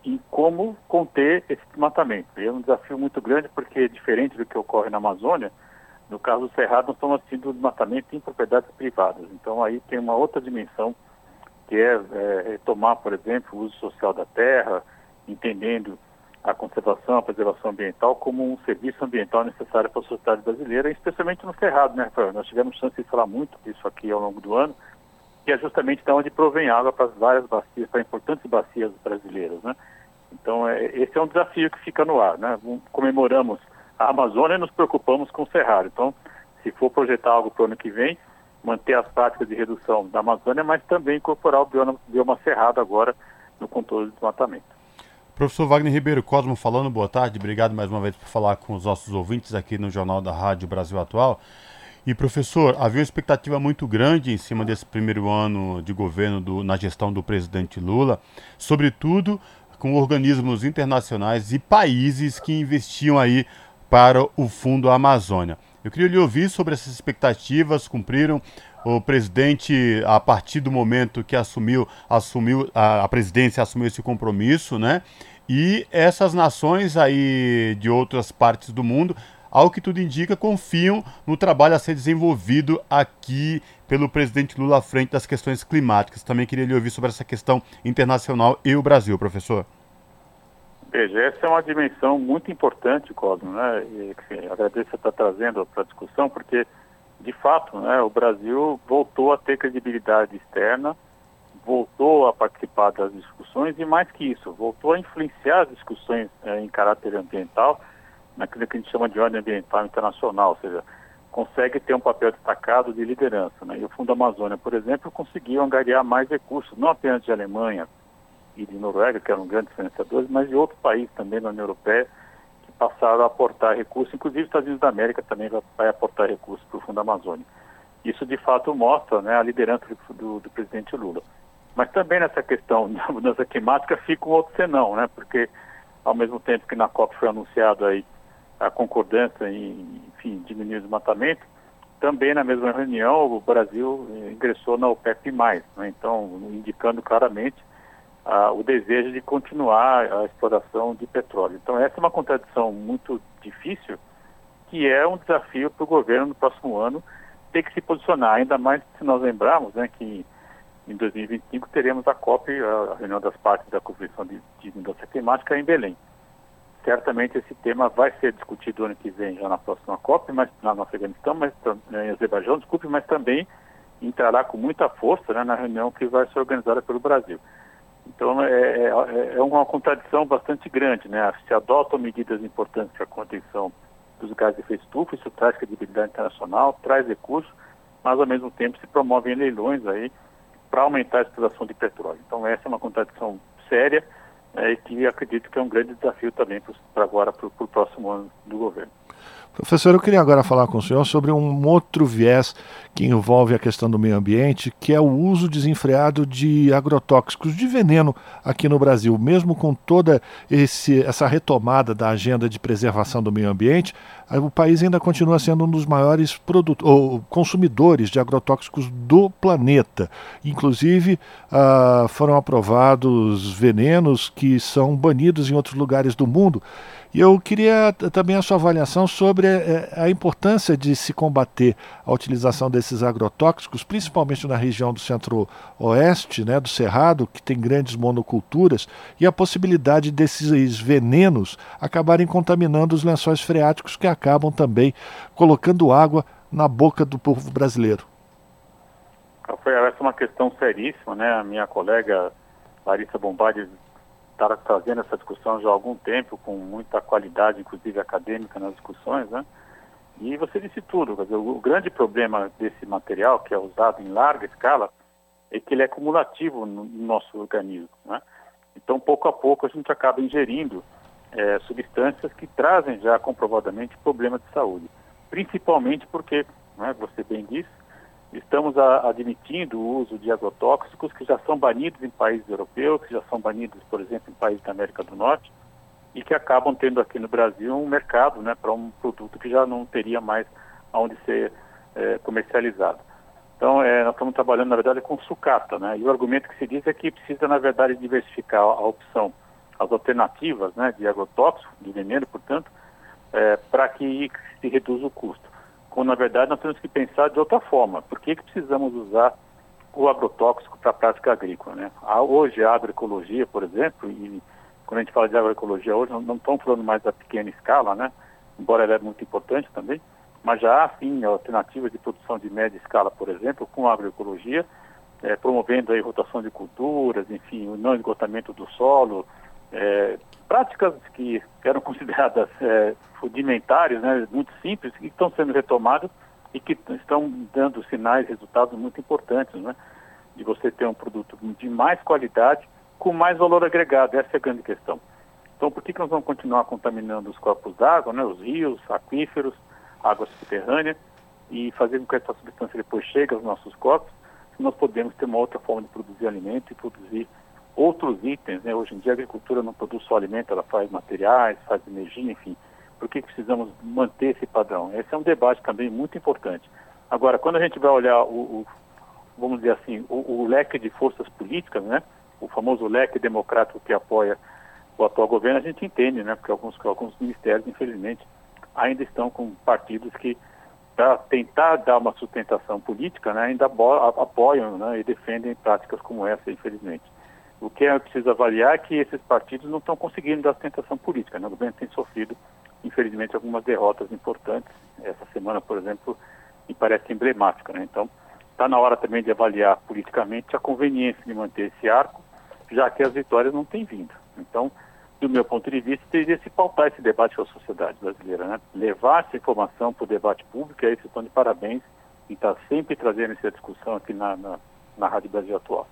em como conter esse desmatamento. E é um desafio muito grande porque, diferente do que ocorre na Amazônia, no caso do Cerrado, nós estamos assistindo o desmatamento em propriedades privadas. Então, aí tem uma outra dimensão que é, é retomar, por exemplo, o uso social da terra, entendendo a conservação, a preservação ambiental como um serviço ambiental necessário para a sociedade brasileira, especialmente no Cerrado, né, Rafael? Nós tivemos chance de falar muito disso aqui ao longo do ano, que é justamente de onde provém água para as várias bacias, para importantes bacias brasileiras, né? Então, é, esse é um desafio que fica no ar, né? Comemoramos a Amazônia e nos preocupamos com o Cerrado. Então, se for projetar algo para o ano que vem, manter as práticas de redução da Amazônia, mas também incorporar o bioma, bioma cerrado agora no controle do desmatamento. Professor Wagner Ribeiro Cosmo falando, boa tarde, obrigado mais uma vez por falar com os nossos ouvintes aqui no Jornal da Rádio Brasil Atual. E professor, havia uma expectativa muito grande em cima desse primeiro ano de governo do, na gestão do presidente Lula, sobretudo com organismos internacionais e países que investiam aí para o Fundo Amazônia. Eu queria lhe ouvir sobre essas expectativas, cumpriram o presidente, a partir do momento que assumiu, assumiu a, presidência, assumiu esse compromisso, né? E essas nações aí de outras partes do mundo, ao que tudo indica, confiam no trabalho a ser desenvolvido aqui pelo presidente Lula à frente das questões climáticas. Também queria lhe ouvir sobre essa questão internacional e o Brasil, professor. Veja, essa é uma dimensão muito importante, Cosmo, né? E, que agradeço você estar trazendo para a discussão, porque, de fato, né, o Brasil voltou a ter credibilidade externa, voltou a participar das discussões e, mais que isso, voltou a influenciar as discussões eh, em caráter ambiental, naquilo que a gente chama de ordem ambiental internacional, ou seja, consegue ter um papel destacado de liderança. Né? E o Fundo Amazônia, por exemplo, conseguiu angariar mais recursos, não apenas de Alemanha, e de Noruega, que eram grandes financiadores, mas de outros países também na União Europeia que passaram a aportar recursos, inclusive os Estados Unidos da América também vai, aportar recursos para o Fundo Amazônia. Isso de fato mostra né, a liderança do, do, do, presidente Lula. Mas também nessa questão da mudança climática fica um outro senão, né? Porque ao mesmo tempo que na COP foi anunciado aí a concordância em, enfim, diminuir o desmatamento, também na mesma reunião o Brasil ingressou na OPEP+, né? então indicando claramente ah, o desejo de continuar a exploração de petróleo. Então, essa é uma contradição muito difícil, que é um desafio para o governo no próximo ano ter que se posicionar, ainda mais se nós lembrarmos né, que em 2025 teremos a COP, a reunião das partes da Convenção de, de Mudança Climática em Belém. Certamente esse tema vai ser discutido ano que vem, já na próxima COP, mas na, no Afeganistão, mas em Azerbaijão, desculpe, mas também entrará com muita força né, na reunião que vai ser organizada pelo Brasil. Então é, é, é, uma contradição bastante grande, né? Se adotam medidas importantes para a contenção dos gases de efeito estufa, isso traz credibilidade internacional, traz recursos, mas ao mesmo tempo se promovem leilões aí para aumentar a exploração de petróleo. Então essa é uma contradição séria é, e que acredito que é um grande desafio também para agora, para o próximo ano do governo. Professor, eu queria agora falar com o senhor sobre um outro viés que envolve a questão do meio ambiente, que é o uso desenfreado de agrotóxicos, de veneno aqui no Brasil. Mesmo com toda esse, essa retomada da agenda de preservação do meio ambiente, o país ainda continua sendo um dos maiores ou, consumidores de agrotóxicos do planeta. Inclusive, ah, foram aprovados venenos que são banidos em outros lugares do mundo. E eu queria também a sua avaliação sobre eh, a importância de se combater a utilização desses agrotóxicos, principalmente na região do centro-oeste, né, do Cerrado, que tem grandes monoculturas, e a possibilidade desses venenos acabarem contaminando os lençóis freáticos, que acabam também colocando água na boca do povo brasileiro. Rafael, essa é uma questão seríssima, né? A minha colega Larissa Bombardi está trazendo essa discussão já há algum tempo, com muita qualidade, inclusive acadêmica, nas discussões, né? E você disse tudo, dizer, o grande problema desse material, que é usado em larga escala, é que ele é cumulativo no nosso organismo, né? Então, pouco a pouco, a gente acaba ingerindo é, substâncias que trazem já comprovadamente problemas de saúde. Principalmente porque, né, você bem disse, Estamos a, admitindo o uso de agrotóxicos que já são banidos em países europeus, que já são banidos, por exemplo, em países da América do Norte, e que acabam tendo aqui no Brasil um mercado né, para um produto que já não teria mais aonde ser é, comercializado. Então, é, nós estamos trabalhando, na verdade, com sucata, né? E o argumento que se diz é que precisa, na verdade, diversificar a, a opção, as alternativas né, de agrotóxico, de veneno, portanto, é, para que se reduza o custo quando na verdade nós temos que pensar de outra forma. Por que, que precisamos usar o agrotóxico para a prática agrícola? Né? Hoje a agroecologia, por exemplo, e quando a gente fala de agroecologia hoje, não, não estamos falando mais da pequena escala, né? embora ela é muito importante também, mas já há sim alternativas de produção de média escala, por exemplo, com agroecologia, é, promovendo a rotação de culturas, enfim, o não esgotamento do solo, é, práticas que eram consideradas é, rudimentares, né, muito simples, que estão sendo retomadas e que estão dando sinais, resultados muito importantes, né, de você ter um produto de mais qualidade com mais valor agregado. Essa é a grande questão. Então, por que, que nós vamos continuar contaminando os corpos d'água, né, os rios, aquíferos, água subterrânea, e fazer com que essa substância depois chegue aos nossos corpos, se nós podemos ter uma outra forma de produzir alimento e produzir outros itens. Né? Hoje em dia a agricultura não produz só alimento, ela faz materiais, faz energia, enfim. Por que precisamos manter esse padrão? Esse é um debate também muito importante. Agora, quando a gente vai olhar o, o vamos dizer assim, o, o, leque de forças políticas, né? O famoso leque democrático que apoia o atual governo, a gente entende, né? Porque alguns, alguns ministérios, infelizmente, ainda estão com partidos que, para tentar dar uma sustentação política, né, ainda apoiam né, e defendem práticas como essa, infelizmente. O que é preciso avaliar é que esses partidos não estão conseguindo dar sustentação política. Né? O governo tem sofrido, infelizmente, algumas derrotas importantes. Essa semana, por exemplo, me parece emblemática. Né? Então, está na hora também de avaliar politicamente a conveniência de manter esse arco, já que as vitórias não têm vindo. Então, do meu ponto de vista, teria se pautar esse debate com a sociedade brasileira, né? levar essa informação para o debate público, aí vocês estão de parabéns e estar tá sempre trazendo essa discussão aqui na, na, na Rádio Brasil Atual.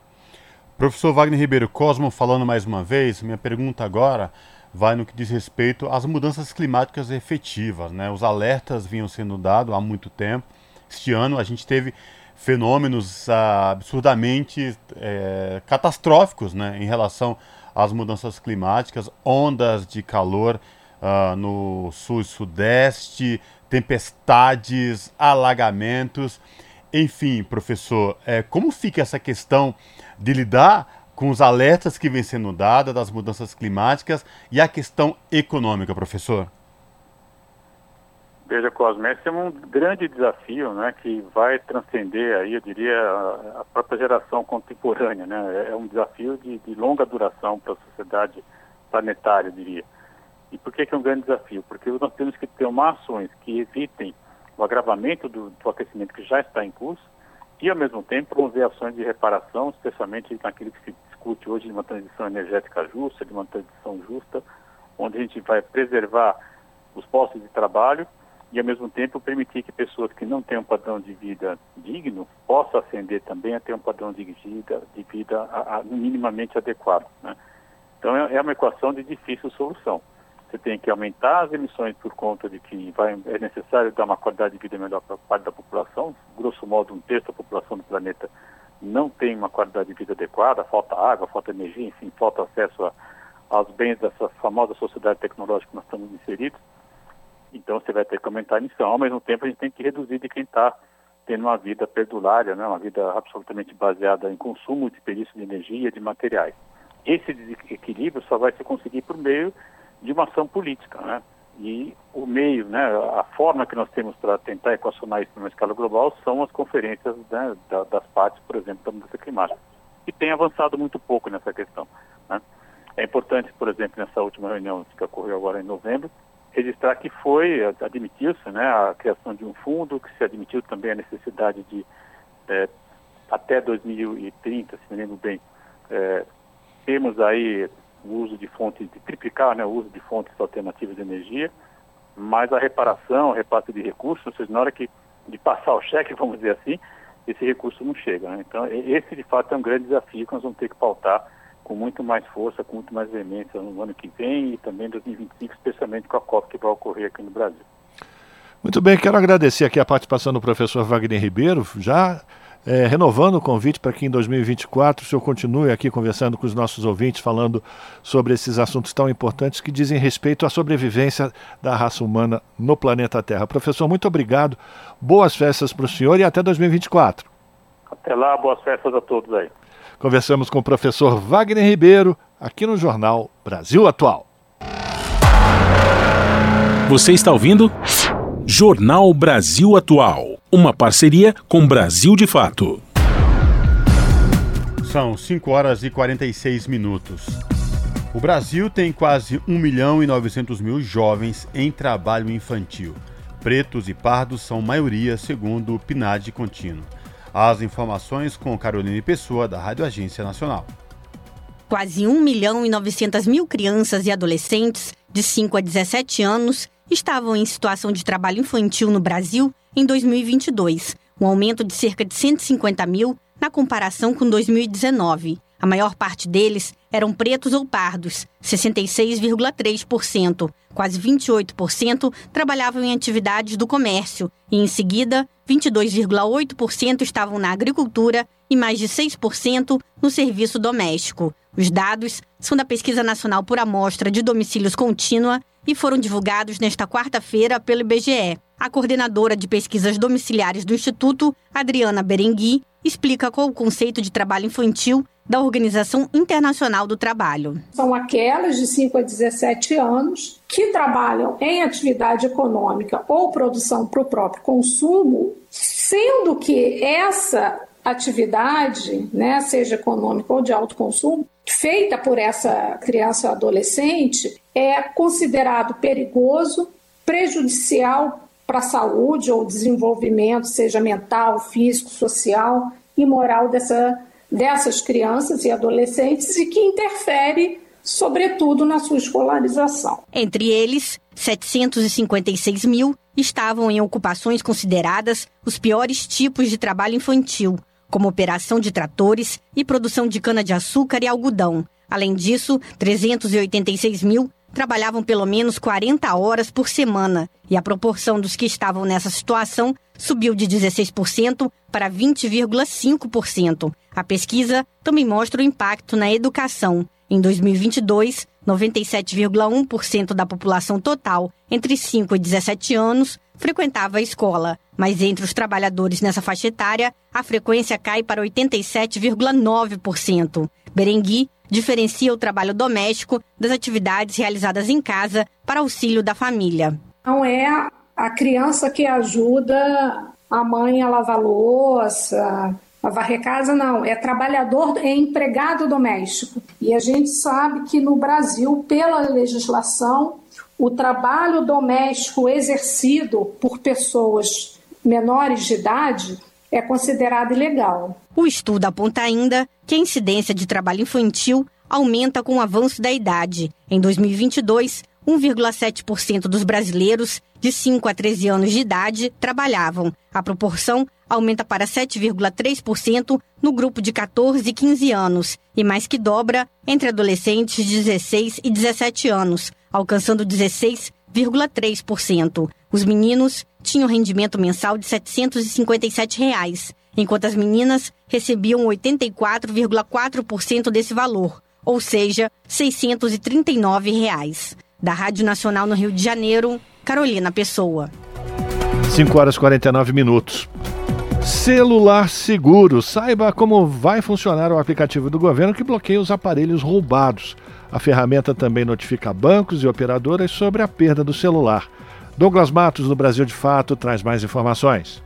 Professor Wagner Ribeiro Cosmo, falando mais uma vez, minha pergunta agora vai no que diz respeito às mudanças climáticas efetivas. Né? Os alertas vinham sendo dados há muito tempo. Este ano a gente teve fenômenos ah, absurdamente é, catastróficos né, em relação às mudanças climáticas, ondas de calor ah, no sul e sudeste, tempestades, alagamentos. Enfim, professor, é, como fica essa questão de lidar com os alertas que vêm sendo dados das mudanças climáticas e a questão econômica, professor? Veja, Cosme, esse é um grande desafio, né, que vai transcender aí, eu diria, a própria geração contemporânea, né, é um desafio de, de longa duração para a sociedade planetária, eu diria. E por que, que é um grande desafio? Porque nós temos que ter ações que evitem o agravamento do, do aquecimento que já está em curso, e, ao mesmo tempo, promover ações de reparação, especialmente naquilo que se discute hoje de uma transição energética justa, de uma transição justa, onde a gente vai preservar os postos de trabalho e, ao mesmo tempo, permitir que pessoas que não têm um padrão de vida digno possam ascender também a ter um padrão de vida, de vida a, a, minimamente adequado. Né? Então é, é uma equação de difícil solução. Você tem que aumentar as emissões por conta de que vai, é necessário dar uma qualidade de vida melhor para parte da população. Grosso modo, um terço da população do planeta não tem uma qualidade de vida adequada, falta água, falta energia, enfim, falta acesso a, aos bens dessa famosa sociedade tecnológica que nós estamos inseridos. Então você vai ter que aumentar a emissão. Ao mesmo tempo, a gente tem que reduzir de quem está tendo uma vida perdulária, né, uma vida absolutamente baseada em consumo de perícia de energia, de materiais. Esse desequilíbrio só vai se conseguir por meio de uma ação política, né? E o meio, né, a forma que nós temos para tentar equacionar isso numa escala global são as conferências né, das partes, por exemplo, da mudança climática, que tem avançado muito pouco nessa questão. Né? É importante, por exemplo, nessa última reunião que ocorreu agora em novembro, registrar que foi, admitiu-se né, a criação de um fundo, que se admitiu também a necessidade de, é, até 2030, se me lembro bem, é, temos aí o uso de fontes, de triplicar né, o uso de fontes alternativas de energia, mas a reparação, o repasse de recursos, ou seja, na hora que, de passar o cheque, vamos dizer assim, esse recurso não chega. Né? Então, esse de fato é um grande desafio que nós vamos ter que pautar com muito mais força, com muito mais veemência no ano que vem e também em 2025, especialmente com a COP que vai ocorrer aqui no Brasil. Muito bem, quero agradecer aqui a participação do professor Wagner Ribeiro, já é, renovando o convite para que em 2024 o senhor continue aqui conversando com os nossos ouvintes, falando sobre esses assuntos tão importantes que dizem respeito à sobrevivência da raça humana no planeta Terra. Professor, muito obrigado, boas festas para o senhor e até 2024. Até lá, boas festas a todos aí. Conversamos com o professor Wagner Ribeiro, aqui no Jornal Brasil Atual. Você está ouvindo? Jornal Brasil Atual. Uma parceria com Brasil de Fato. São 5 horas e 46 minutos. O Brasil tem quase 1 milhão e 900 mil jovens em trabalho infantil. Pretos e pardos são maioria, segundo o PNAD contínuo. As informações com Caroline Pessoa, da Rádio Agência Nacional. Quase 1 milhão e 900 mil crianças e adolescentes de 5 a 17 anos estavam em situação de trabalho infantil no Brasil em 2022, um aumento de cerca de 150 mil na comparação com 2019. A maior parte deles eram pretos ou pardos, 66,3%. Quase 28% trabalhavam em atividades do comércio e, em seguida, 22,8% estavam na agricultura e mais de 6% no serviço doméstico. Os dados são da Pesquisa Nacional por Amostra de Domicílios Contínua e foram divulgados nesta quarta-feira pelo IBGE. A coordenadora de pesquisas domiciliares do Instituto, Adriana Berengui, explica qual o conceito de trabalho infantil da Organização Internacional do Trabalho. São aquelas de 5 a 17 anos que trabalham em atividade econômica ou produção para o próprio consumo, sendo que essa atividade, né, seja econômica ou de alto consumo, feita por essa criança ou adolescente, é considerado perigoso, prejudicial para a saúde ou desenvolvimento, seja mental, físico, social e moral dessa, dessas crianças e adolescentes e que interfere, sobretudo, na sua escolarização. Entre eles, 756 mil estavam em ocupações consideradas os piores tipos de trabalho infantil, como operação de tratores e produção de cana-de-açúcar e algodão. Além disso, 386 mil trabalhavam pelo menos 40 horas por semana e a proporção dos que estavam nessa situação subiu de 16% para 20,5%. A pesquisa também mostra o impacto na educação. Em 2022, 97,1% da população total entre 5 e 17 anos frequentava a escola, mas entre os trabalhadores nessa faixa etária, a frequência cai para 87,9%. Berengui diferencia o trabalho doméstico das atividades realizadas em casa para auxílio da família. Não é a criança que ajuda a mãe a lavar louça, a varrer casa, não. É trabalhador, é empregado doméstico. E a gente sabe que no Brasil, pela legislação, o trabalho doméstico exercido por pessoas menores de idade é considerado ilegal. O estudo aponta ainda que a incidência de trabalho infantil aumenta com o avanço da idade. Em 2022, 1,7% dos brasileiros de 5 a 13 anos de idade trabalhavam. A proporção aumenta para 7,3% no grupo de 14 e 15 anos e mais que dobra entre adolescentes de 16 e 17 anos, alcançando 16,3%. Os meninos tinham rendimento mensal de 757 reais, enquanto as meninas recebiam 84,4% desse valor, ou seja, 639 reais. Da Rádio Nacional no Rio de Janeiro, Carolina Pessoa. 5 horas e 49 minutos. Celular seguro. Saiba como vai funcionar o aplicativo do governo que bloqueia os aparelhos roubados. A ferramenta também notifica bancos e operadoras sobre a perda do celular. Douglas Matos, no Brasil de Fato, traz mais informações.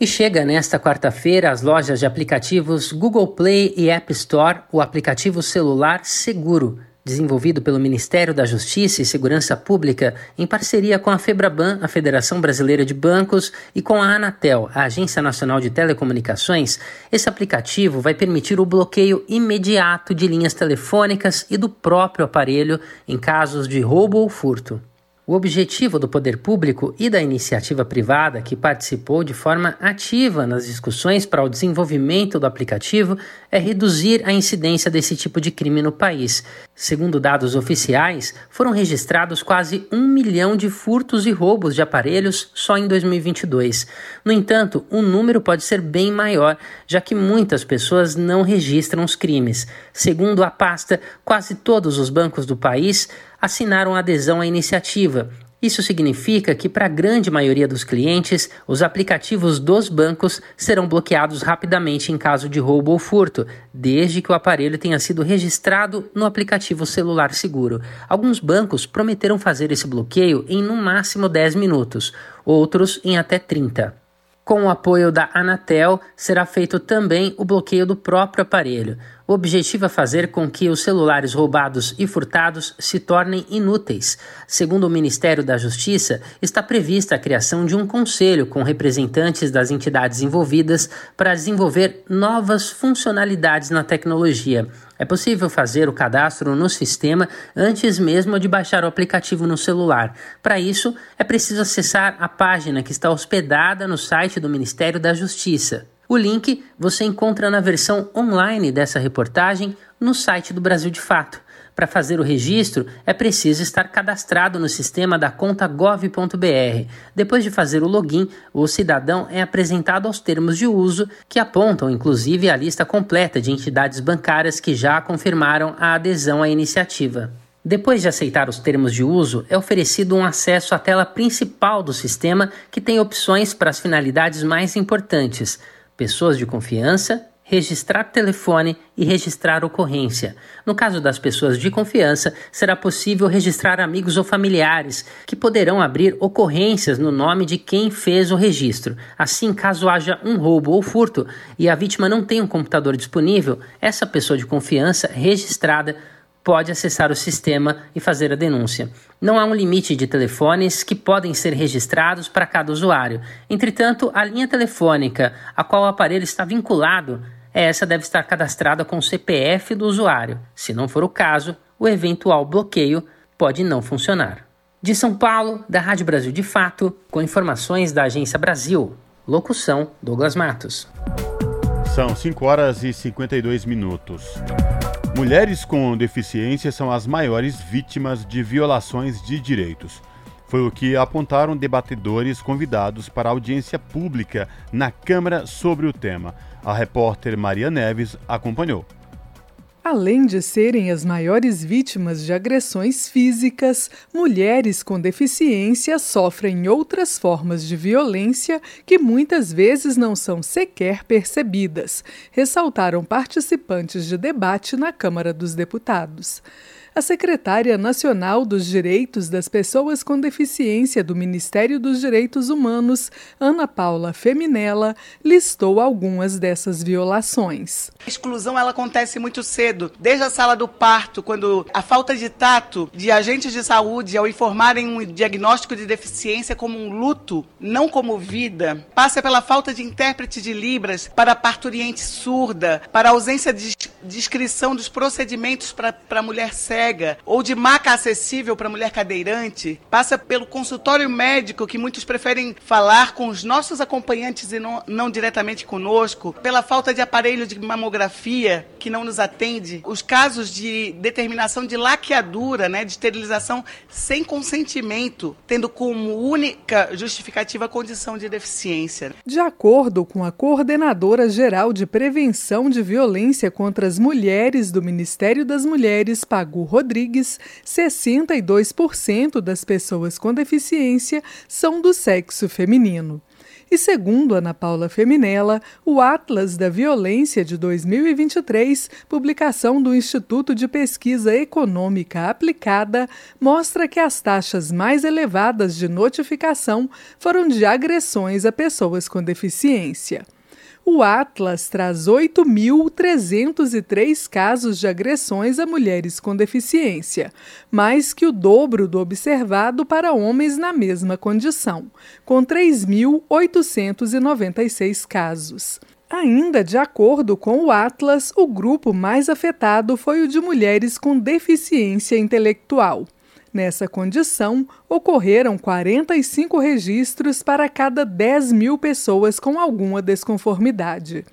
E chega nesta quarta-feira às lojas de aplicativos Google Play e App Store o aplicativo celular Seguro desenvolvido pelo Ministério da Justiça e Segurança Pública em parceria com a Febraban, a Federação Brasileira de Bancos, e com a Anatel, a Agência Nacional de Telecomunicações, esse aplicativo vai permitir o bloqueio imediato de linhas telefônicas e do próprio aparelho em casos de roubo ou furto. O objetivo do poder público e da iniciativa privada, que participou de forma ativa nas discussões para o desenvolvimento do aplicativo, é reduzir a incidência desse tipo de crime no país. Segundo dados oficiais, foram registrados quase um milhão de furtos e roubos de aparelhos só em 2022. No entanto, o número pode ser bem maior, já que muitas pessoas não registram os crimes. Segundo a pasta, quase todos os bancos do país assinaram adesão à iniciativa. Isso significa que, para a grande maioria dos clientes, os aplicativos dos bancos serão bloqueados rapidamente em caso de roubo ou furto, desde que o aparelho tenha sido registrado no aplicativo celular seguro. Alguns bancos prometeram fazer esse bloqueio em no máximo 10 minutos, outros em até 30. Com o apoio da Anatel, será feito também o bloqueio do próprio aparelho. O objetivo é fazer com que os celulares roubados e furtados se tornem inúteis. Segundo o Ministério da Justiça, está prevista a criação de um conselho com representantes das entidades envolvidas para desenvolver novas funcionalidades na tecnologia. É possível fazer o cadastro no sistema antes mesmo de baixar o aplicativo no celular. Para isso, é preciso acessar a página que está hospedada no site do Ministério da Justiça. O link você encontra na versão online dessa reportagem no site do Brasil de Fato. Para fazer o registro, é preciso estar cadastrado no sistema da conta gov.br. Depois de fazer o login, o cidadão é apresentado aos termos de uso, que apontam inclusive a lista completa de entidades bancárias que já confirmaram a adesão à iniciativa. Depois de aceitar os termos de uso, é oferecido um acesso à tela principal do sistema, que tem opções para as finalidades mais importantes: pessoas de confiança, registrar telefone e registrar ocorrência. No caso das pessoas de confiança, será possível registrar amigos ou familiares, que poderão abrir ocorrências no nome de quem fez o registro. Assim, caso haja um roubo ou furto e a vítima não tenha um computador disponível, essa pessoa de confiança registrada pode acessar o sistema e fazer a denúncia. Não há um limite de telefones que podem ser registrados para cada usuário. Entretanto, a linha telefônica a qual o aparelho está vinculado, essa deve estar cadastrada com o CPF do usuário. Se não for o caso, o eventual bloqueio pode não funcionar. De São Paulo, da Rádio Brasil de Fato, com informações da Agência Brasil. Locução: Douglas Matos. São 5 horas e 52 minutos. Mulheres com deficiência são as maiores vítimas de violações de direitos. Foi o que apontaram debatedores convidados para audiência pública na Câmara sobre o tema. A repórter Maria Neves acompanhou. Além de serem as maiores vítimas de agressões físicas, mulheres com deficiência sofrem outras formas de violência que muitas vezes não são sequer percebidas, ressaltaram participantes de debate na Câmara dos Deputados. A secretária nacional dos Direitos das Pessoas com Deficiência do Ministério dos Direitos Humanos, Ana Paula Feminella, listou algumas dessas violações. A exclusão ela acontece muito cedo, desde a sala do parto, quando a falta de tato de agentes de saúde ao informarem um diagnóstico de deficiência como um luto, não como vida, passa pela falta de intérprete de libras para a parturiente surda, para a ausência de descrição dos procedimentos para a mulher cega ou de maca acessível para mulher cadeirante, passa pelo consultório médico que muitos preferem falar com os nossos acompanhantes e não, não diretamente conosco, pela falta de aparelho de mamografia que não nos atende, os casos de determinação de laqueadura, né, de esterilização sem consentimento, tendo como única justificativa a condição de deficiência. De acordo com a coordenadora geral de prevenção de violência contra as mulheres do Ministério das Mulheres, Pagu Rodrigues, 62% das pessoas com deficiência são do sexo feminino. E segundo Ana Paula Feminella, o Atlas da Violência de 2023, publicação do Instituto de Pesquisa Econômica Aplicada, mostra que as taxas mais elevadas de notificação foram de agressões a pessoas com deficiência o Atlas traz 8.303 casos de agressões a mulheres com deficiência, mais que o dobro do observado para homens na mesma condição, com 3.896 casos. Ainda de acordo com o Atlas, o grupo mais afetado foi o de mulheres com deficiência intelectual. Nessa condição, ocorreram 45 registros para cada 10 mil pessoas com alguma desconformidade.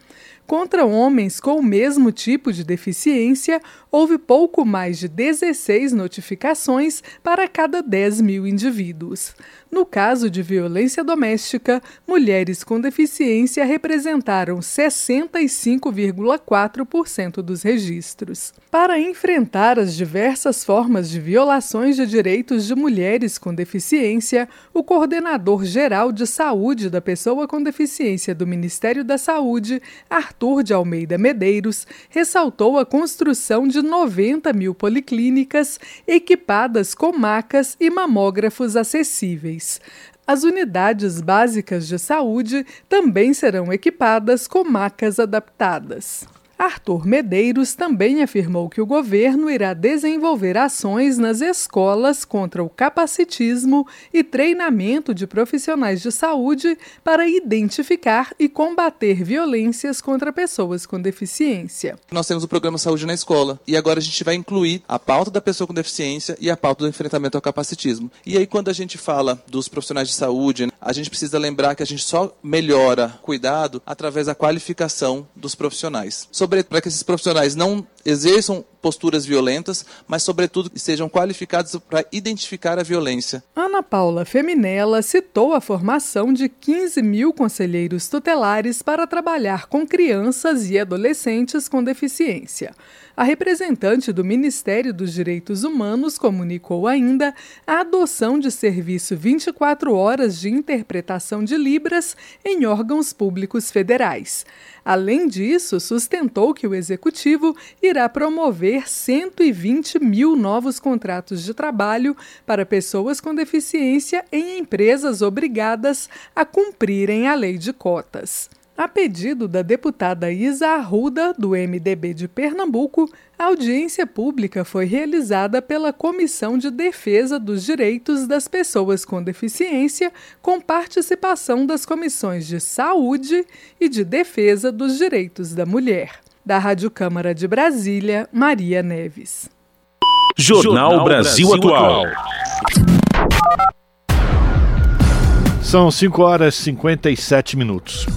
Contra homens com o mesmo tipo de deficiência, houve pouco mais de 16 notificações para cada 10 mil indivíduos. No caso de violência doméstica, mulheres com deficiência representaram 65,4% dos registros. Para enfrentar as diversas formas de violações de direitos de mulheres com deficiência, o coordenador geral de saúde da pessoa com deficiência do Ministério da Saúde, Arthur de Almeida Medeiros, ressaltou a construção de 90 mil policlínicas equipadas com macas e mamógrafos acessíveis. As unidades básicas de saúde também serão equipadas com macas adaptadas. Arthur Medeiros também afirmou que o governo irá desenvolver ações nas escolas contra o capacitismo e treinamento de profissionais de saúde para identificar e combater violências contra pessoas com deficiência. Nós temos o programa Saúde na Escola e agora a gente vai incluir a pauta da pessoa com deficiência e a pauta do enfrentamento ao capacitismo. E aí, quando a gente fala dos profissionais de saúde, a gente precisa lembrar que a gente só melhora cuidado através da qualificação dos profissionais. Sobre para que esses profissionais não exerçam posturas violentas, mas, sobretudo, sejam qualificados para identificar a violência. Ana Paula Feminella citou a formação de 15 mil conselheiros tutelares para trabalhar com crianças e adolescentes com deficiência. A representante do Ministério dos Direitos Humanos comunicou ainda a adoção de serviço 24 horas de interpretação de Libras em órgãos públicos federais. Além disso, sustentou que o executivo irá promover 120 mil novos contratos de trabalho para pessoas com deficiência em empresas obrigadas a cumprirem a lei de cotas. A pedido da deputada Isa Arruda, do MDB de Pernambuco, a audiência pública foi realizada pela Comissão de Defesa dos Direitos das Pessoas com Deficiência, com participação das comissões de Saúde e de Defesa dos Direitos da Mulher. Da Rádio Câmara de Brasília, Maria Neves. Jornal Brasil Atual. São 5 horas e 57 minutos.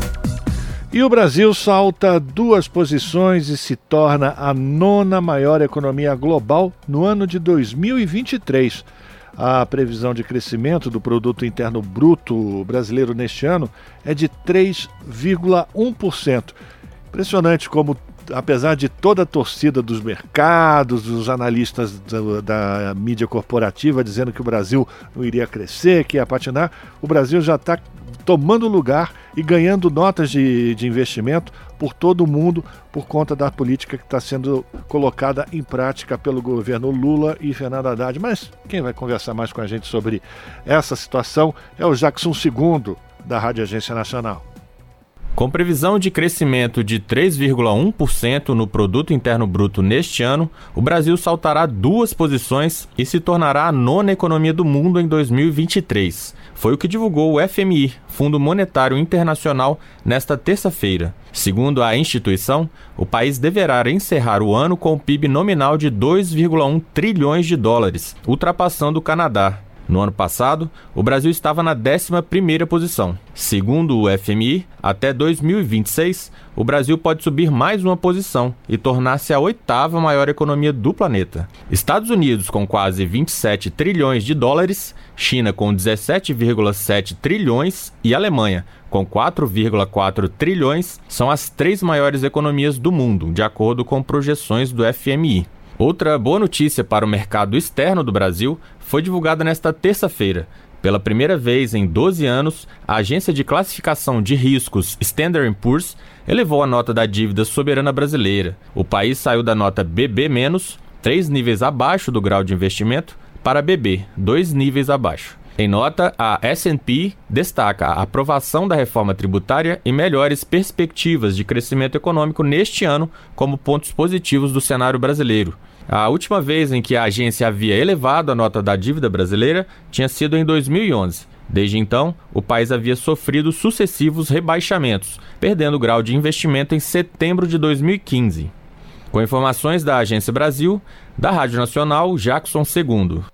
E o Brasil salta duas posições e se torna a nona maior economia global no ano de 2023. A previsão de crescimento do produto interno bruto brasileiro neste ano é de 3,1%. Impressionante como apesar de toda a torcida dos mercados, dos analistas da, da, mídia corporativa dizendo que o Brasil não iria crescer, que ia patinar, o Brasil já está tomando lugar e ganhando notas de, de investimento por todo o mundo por conta da política que está sendo colocada em prática pelo governo Lula e Fernando Haddad. Mas quem vai conversar mais com a gente sobre essa situação é o Jackson II, da Rádio Agência Nacional. Com previsão de crescimento de 3,1% no produto interno bruto neste ano, o Brasil saltará duas posições e se tornará a nona economia do mundo em 2023. Foi o que divulgou o FMI, Fundo Monetário Internacional, nesta terça-feira. Segundo a instituição, o país deverá encerrar o ano com o PIB nominal de 2,1 trilhões de dólares, ultrapassando o Canadá. No ano passado, o Brasil estava na 11ª posição. Segundo o FMI, até 2026, o Brasil pode subir mais uma posição e tornar-se a oitava maior economia do planeta. Estados Unidos com quase 27 trilhões de dólares, China com 17,7 trilhões e Alemanha com 4,4 trilhões são as três maiores economias do mundo, de acordo com projeções do FMI. Outra boa notícia para o mercado externo do Brasil foi divulgada nesta terça-feira. Pela primeira vez em 12 anos, a agência de classificação de riscos Standard Poor's elevou a nota da dívida soberana brasileira. O país saiu da nota BB-, três níveis abaixo do grau de investimento, para BB, dois níveis abaixo. Em nota, a S&P destaca a aprovação da reforma tributária e melhores perspectivas de crescimento econômico neste ano como pontos positivos do cenário brasileiro. A última vez em que a agência havia elevado a nota da dívida brasileira tinha sido em 2011. Desde então, o país havia sofrido sucessivos rebaixamentos, perdendo o grau de investimento em setembro de 2015. Com informações da Agência Brasil, da Rádio Nacional, Jackson II.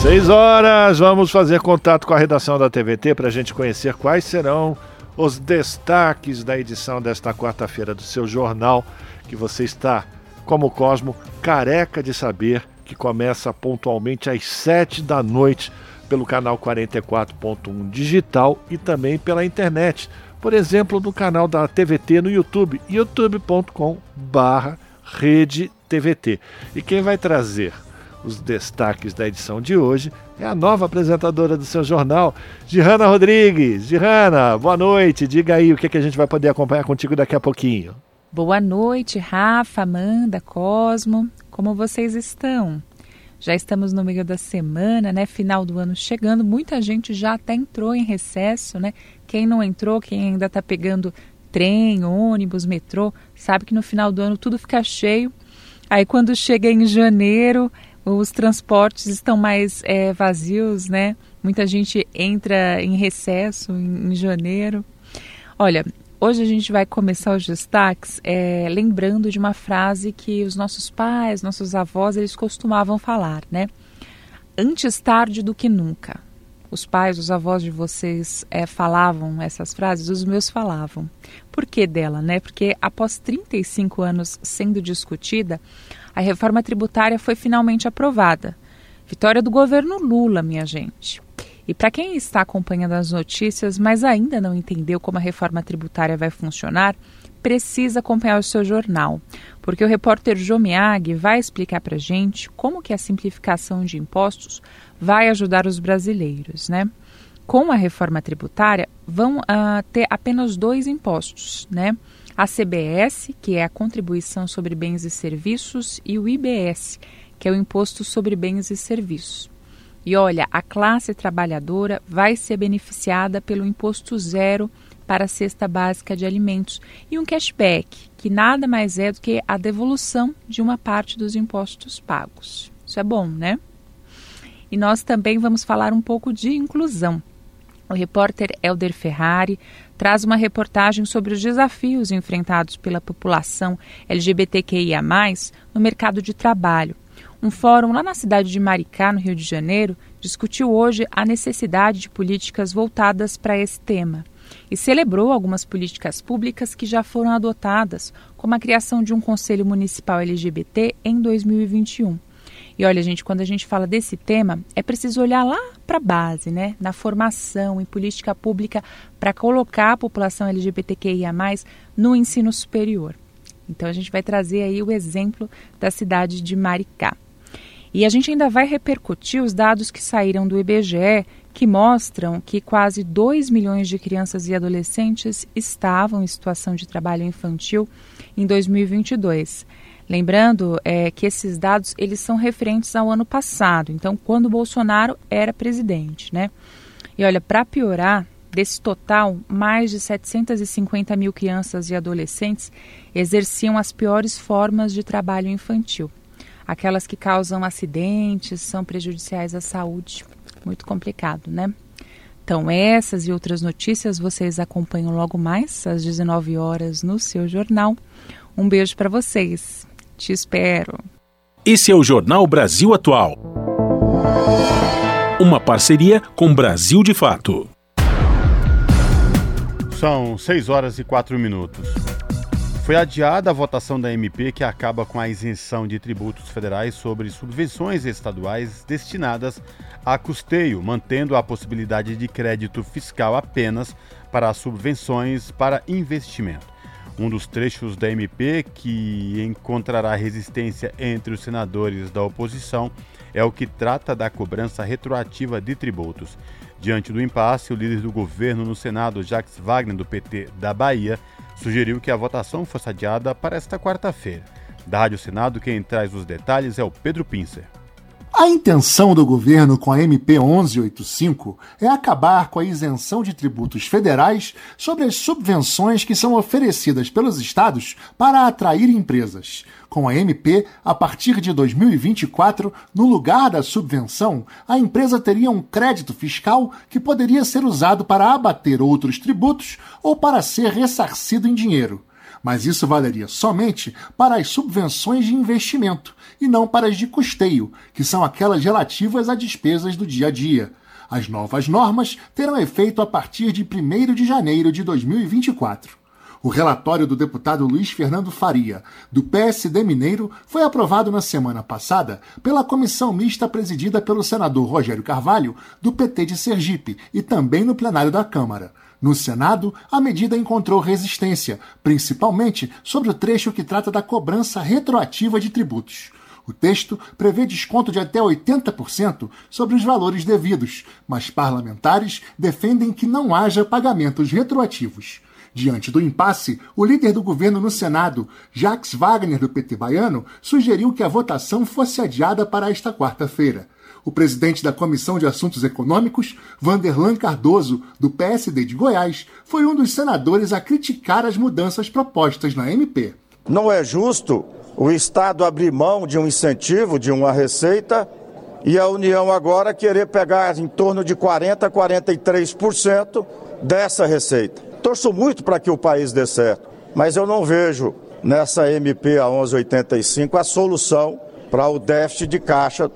Seis horas, vamos fazer contato com a redação da TVT para a gente conhecer quais serão os destaques da edição desta quarta-feira do seu jornal, que você está, como Cosmo, careca de saber, que começa pontualmente às sete da noite pelo canal 44.1 digital e também pela internet. Por exemplo, no canal da TVT no YouTube, youtube.com/barra rede TVT. E quem vai trazer os destaques da edição de hoje é a nova apresentadora do seu jornal, Girana Rodrigues. Girana, boa noite. Diga aí o que, é que a gente vai poder acompanhar contigo daqui a pouquinho. Boa noite, Rafa, Amanda, Cosmo. Como vocês estão? Já estamos no meio da semana, né? Final do ano chegando. Muita gente já até entrou em recesso, né? Quem não entrou, quem ainda está pegando trem, ônibus, metrô, sabe que no final do ano tudo fica cheio. Aí quando chega em janeiro, os transportes estão mais é, vazios, né? Muita gente entra em recesso em, em, janeiro. Olha, hoje a gente vai começar os destaques é, lembrando de uma frase que os nossos pais, nossos avós, eles costumavam falar, né? Antes tarde do que nunca. Os pais, os avós de vocês é, falavam essas frases, os meus falavam. Por que dela, né? Porque após 35 anos sendo discutida, a reforma tributária foi finalmente aprovada. Vitória do governo Lula, minha gente. E para quem está acompanhando as notícias, mas ainda não entendeu como a reforma tributária vai funcionar, precisa acompanhar o seu jornal, porque o repórter Jomiag vai explicar para gente como que a simplificação de impostos vai ajudar os brasileiros, né? Com a reforma tributária, vão uh, ter apenas dois impostos, né? a CBS, que é a Contribuição sobre Bens e Serviços, e o IBS, que é o Imposto sobre Bens e Serviços. E olha, a classe trabalhadora vai ser beneficiada pelo imposto zero para a cesta básica de alimentos e um cashback, que nada mais é do que a devolução de uma parte dos impostos pagos. Isso é bom, né? E nós também vamos falar um pouco de inclusão. O repórter Elder Ferrari traz uma reportagem sobre os desafios enfrentados pela população LGBTQIA, no mercado de trabalho. Um fórum lá na cidade de Maricá, no Rio de Janeiro, discutiu hoje a necessidade de políticas voltadas para esse tema e celebrou algumas políticas públicas que já foram adotadas, como a criação de um Conselho Municipal LGBT em 2021. E olha, gente, quando a gente fala desse tema, é preciso olhar lá para a base, né? Na formação, em política pública, para colocar a população LGBTQIA, no ensino superior. Então a gente vai trazer aí o exemplo da cidade de Maricá. E a gente ainda vai repercutir os dados que saíram do IBGE, que mostram que quase 2 milhões de crianças e adolescentes estavam em situação de trabalho infantil em 2022. Lembrando é, que esses dados eles são referentes ao ano passado, então quando Bolsonaro era presidente, né? E olha, para piorar, desse total, mais de 750 mil crianças e adolescentes exerciam as piores formas de trabalho infantil aquelas que causam acidentes, são prejudiciais à saúde. Muito complicado, né? Então, essas e outras notícias vocês acompanham logo mais às 19 horas no seu jornal. Um beijo para vocês. Te espero. Esse é o Jornal Brasil Atual. Uma parceria com Brasil de Fato. São 6 horas e 4 minutos. Foi adiada a votação da MP que acaba com a isenção de tributos federais sobre subvenções estaduais destinadas a custeio, mantendo a possibilidade de crédito fiscal apenas para subvenções para investimento. Um dos trechos da MP que encontrará resistência entre os senadores da oposição é o que trata da cobrança retroativa de tributos. Diante do impasse, o líder do governo no Senado, Jacques Wagner, do PT da Bahia, sugeriu que a votação fosse adiada para esta quarta-feira. Da Rádio Senado, quem traz os detalhes é o Pedro Pincer. A intenção do governo com a MP 1185 é acabar com a isenção de tributos federais sobre as subvenções que são oferecidas pelos estados para atrair empresas. Com a MP, a partir de 2024, no lugar da subvenção, a empresa teria um crédito fiscal que poderia ser usado para abater outros tributos ou para ser ressarcido em dinheiro mas isso valeria somente para as subvenções de investimento e não para as de custeio, que são aquelas relativas a despesas do dia a dia. As novas normas terão efeito a partir de 1 de janeiro de 2024. O relatório do deputado Luiz Fernando Faria, do PSD Mineiro, foi aprovado na semana passada pela comissão mista presidida pelo senador Rogério Carvalho, do PT de Sergipe, e também no plenário da Câmara. No Senado, a medida encontrou resistência, principalmente sobre o trecho que trata da cobrança retroativa de tributos. O texto prevê desconto de até 80% sobre os valores devidos, mas parlamentares defendem que não haja pagamentos retroativos. Diante do impasse, o líder do governo no Senado, Jacques Wagner, do PT baiano, sugeriu que a votação fosse adiada para esta quarta-feira. O presidente da Comissão de Assuntos Econômicos, Vanderlan Cardoso, do PSD de Goiás, foi um dos senadores a criticar as mudanças propostas na MP. Não é justo o Estado abrir mão de um incentivo, de uma receita, e a União agora querer pegar em torno de 40% a 43% dessa receita. Torço muito para que o país dê certo, mas eu não vejo nessa MP a 1185 a solução para o déficit de caixa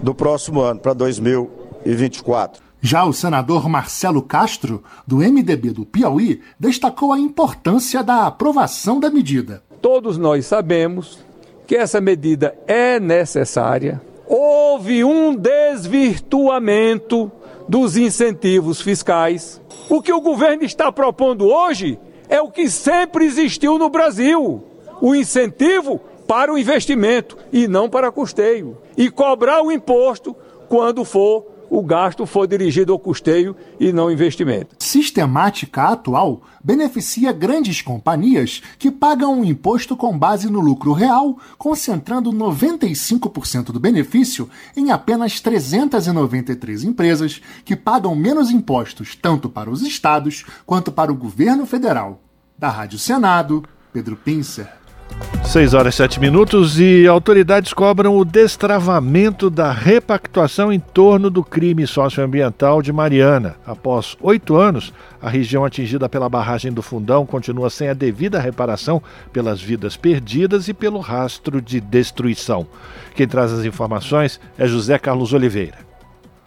do próximo ano, para 2024. Já o senador Marcelo Castro, do MDB do Piauí, destacou a importância da aprovação da medida. Todos nós sabemos que essa medida é necessária. Houve um desvirtuamento dos incentivos fiscais. O que o governo está propondo hoje é o que sempre existiu no Brasil: o incentivo para o investimento e não para custeio. E cobrar o imposto quando for o gasto for dirigido ao custeio e não investimento. Sistemática atual beneficia grandes companhias que pagam um imposto com base no lucro real, concentrando 95% do benefício em apenas 393 empresas que pagam menos impostos tanto para os estados quanto para o governo federal. Da Rádio Senado, Pedro Pincer. 6 horas e 7 minutos e autoridades cobram o destravamento da repactuação em torno do crime socioambiental de Mariana. Após oito anos, a região atingida pela barragem do Fundão continua sem a devida reparação pelas vidas perdidas e pelo rastro de destruição. Quem traz as informações é José Carlos Oliveira.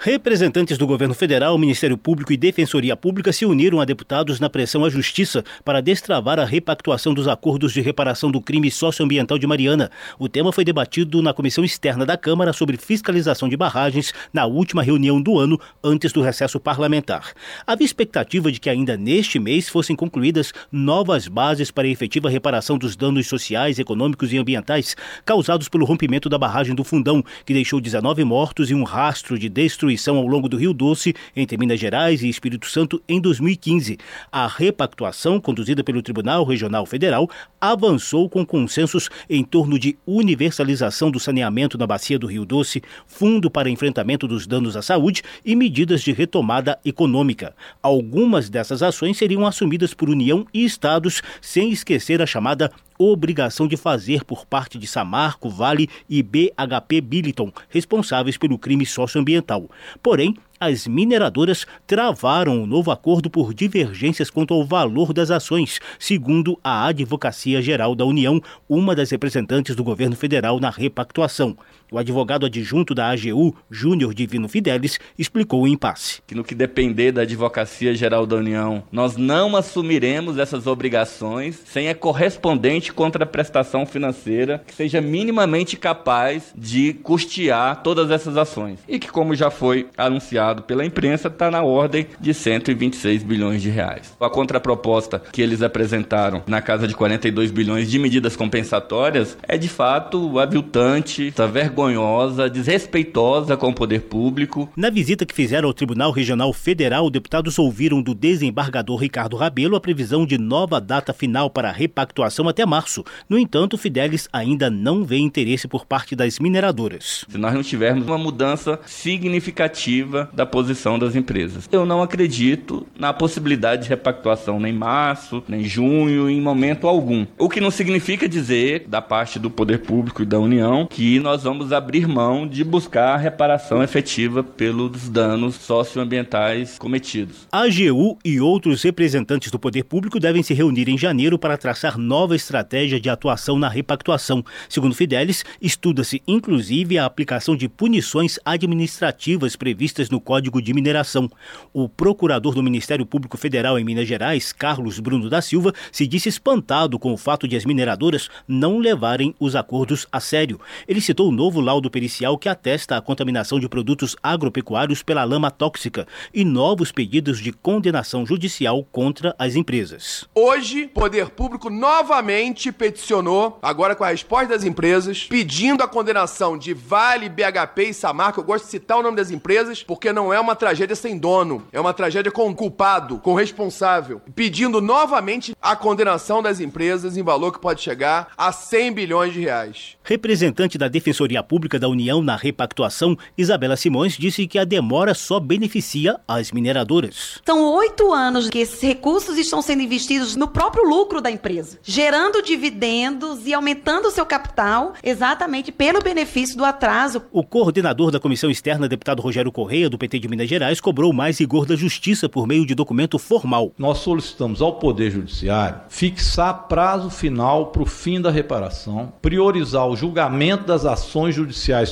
Representantes do governo federal, Ministério Público e Defensoria Pública se uniram a deputados na pressão à Justiça para destravar a repactuação dos acordos de reparação do crime socioambiental de Mariana. O tema foi debatido na Comissão Externa da Câmara sobre fiscalização de barragens na última reunião do ano, antes do recesso parlamentar. Havia expectativa de que ainda neste mês fossem concluídas novas bases para a efetiva reparação dos danos sociais, econômicos e ambientais causados pelo rompimento da barragem do Fundão, que deixou 19 mortos e um rastro de destruição destruição ao longo do Rio Doce, entre Minas Gerais e Espírito Santo, em 2015. A repactuação, conduzida pelo Tribunal Regional Federal, avançou com consensos em torno de universalização do saneamento na bacia do Rio Doce, fundo para enfrentamento dos danos à saúde e medidas de retomada econômica. Algumas dessas ações seriam assumidas por União e estados, sem esquecer a chamada obrigação de fazer por parte de Samarco, Vale e BHP Billiton, responsáveis pelo crime socioambiental. Porém, as mineradoras travaram o novo acordo por divergências quanto ao valor das ações, segundo a Advocacia Geral da União, uma das representantes do governo federal na repactuação. O advogado adjunto da AGU, Júnior Divino Fidelis, explicou o impasse. Que no que depender da Advocacia Geral da União, nós não assumiremos essas obrigações sem a correspondente contraprestação financeira que seja minimamente capaz de custear todas essas ações. E que, como já foi anunciado pela imprensa, está na ordem de 126 bilhões de reais. A contraproposta que eles apresentaram na casa de 42 bilhões de medidas compensatórias é de fato aviltante, está vergonhosa vergonhosa, desrespeitosa com o poder público. Na visita que fizeram ao Tribunal Regional Federal, deputados ouviram do desembargador Ricardo Rabelo a previsão de nova data final para a repactuação até março. No entanto, Fidelis ainda não vê interesse por parte das mineradoras. Se nós não tivermos uma mudança significativa da posição das empresas, eu não acredito na possibilidade de repactuação nem março, nem junho, em momento algum. O que não significa dizer, da parte do poder público e da União, que nós vamos abrir mão de buscar reparação efetiva pelos danos socioambientais cometidos. A AGU e outros representantes do poder público devem se reunir em janeiro para traçar nova estratégia de atuação na repactuação. Segundo Fidelis, estuda-se inclusive a aplicação de punições administrativas previstas no Código de Mineração. O procurador do Ministério Público Federal em Minas Gerais, Carlos Bruno da Silva, se disse espantado com o fato de as mineradoras não levarem os acordos a sério. Ele citou o novo laudo pericial que atesta a contaminação de produtos agropecuários pela lama tóxica e novos pedidos de condenação judicial contra as empresas. Hoje, o poder público novamente peticionou, agora com a resposta das empresas, pedindo a condenação de Vale, BHP e Samarco. Eu gosto de citar o nome das empresas porque não é uma tragédia sem dono, é uma tragédia com culpado, com responsável. Pedindo novamente a condenação das empresas em valor que pode chegar a 100 bilhões de reais. Representante da Defensoria Pública da União na repactuação, Isabela Simões disse que a demora só beneficia as mineradoras. São oito anos que esses recursos estão sendo investidos no próprio lucro da empresa, gerando dividendos e aumentando o seu capital exatamente pelo benefício do atraso. O coordenador da Comissão Externa, deputado Rogério Correia, do PT de Minas Gerais, cobrou mais rigor da justiça por meio de documento formal. Nós solicitamos ao Poder Judiciário fixar prazo final para o fim da reparação, priorizar o julgamento das ações judiciais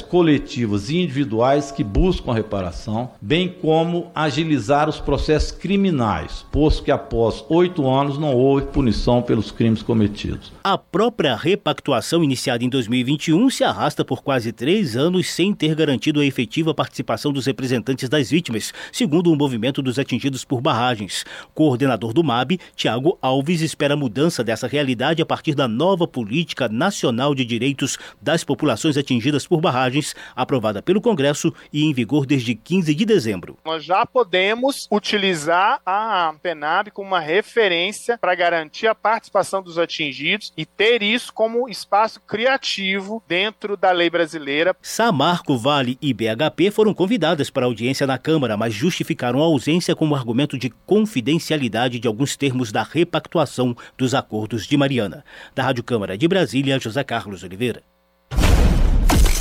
coletivas e individuais que buscam a reparação, bem como agilizar os processos criminais, posto que após oito anos não houve punição pelos crimes cometidos. A própria repactuação iniciada em 2021 se arrasta por quase três anos sem ter garantido a efetiva participação dos representantes das vítimas, segundo o movimento dos atingidos por barragens. Coordenador do MAB, Tiago Alves, espera mudança dessa realidade a partir da nova política nacional de direitos das populações atingidas por barragens, aprovada pelo Congresso e em vigor desde 15 de dezembro. Nós já podemos utilizar a PENAB como uma referência para garantir a participação dos atingidos e ter isso como espaço criativo dentro da lei brasileira. Samarco, Vale e BHP foram convidadas para audiência na Câmara, mas justificaram a ausência como argumento de confidencialidade de alguns termos da repactuação dos acordos de Mariana. Da Rádio Câmara de Brasília, José Carlos Oliveira.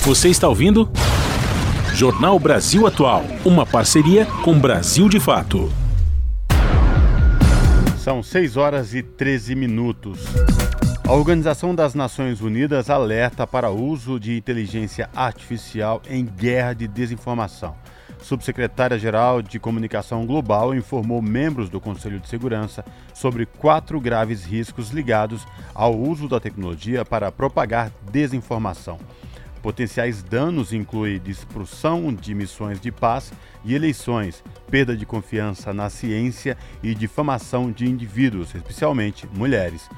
Você está ouvindo? Jornal Brasil Atual, uma parceria com Brasil de Fato. São 6 horas e 13 minutos. A Organização das Nações Unidas alerta para o uso de inteligência artificial em guerra de desinformação. Subsecretária-Geral de Comunicação Global informou membros do Conselho de Segurança sobre quatro graves riscos ligados ao uso da tecnologia para propagar desinformação. Potenciais danos incluem dispersão de missões de paz e eleições, perda de confiança na ciência e difamação de indivíduos, especialmente mulheres.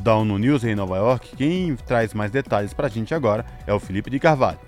Da ONU News em Nova York, quem traz mais detalhes para a gente agora é o Felipe de Carvalho.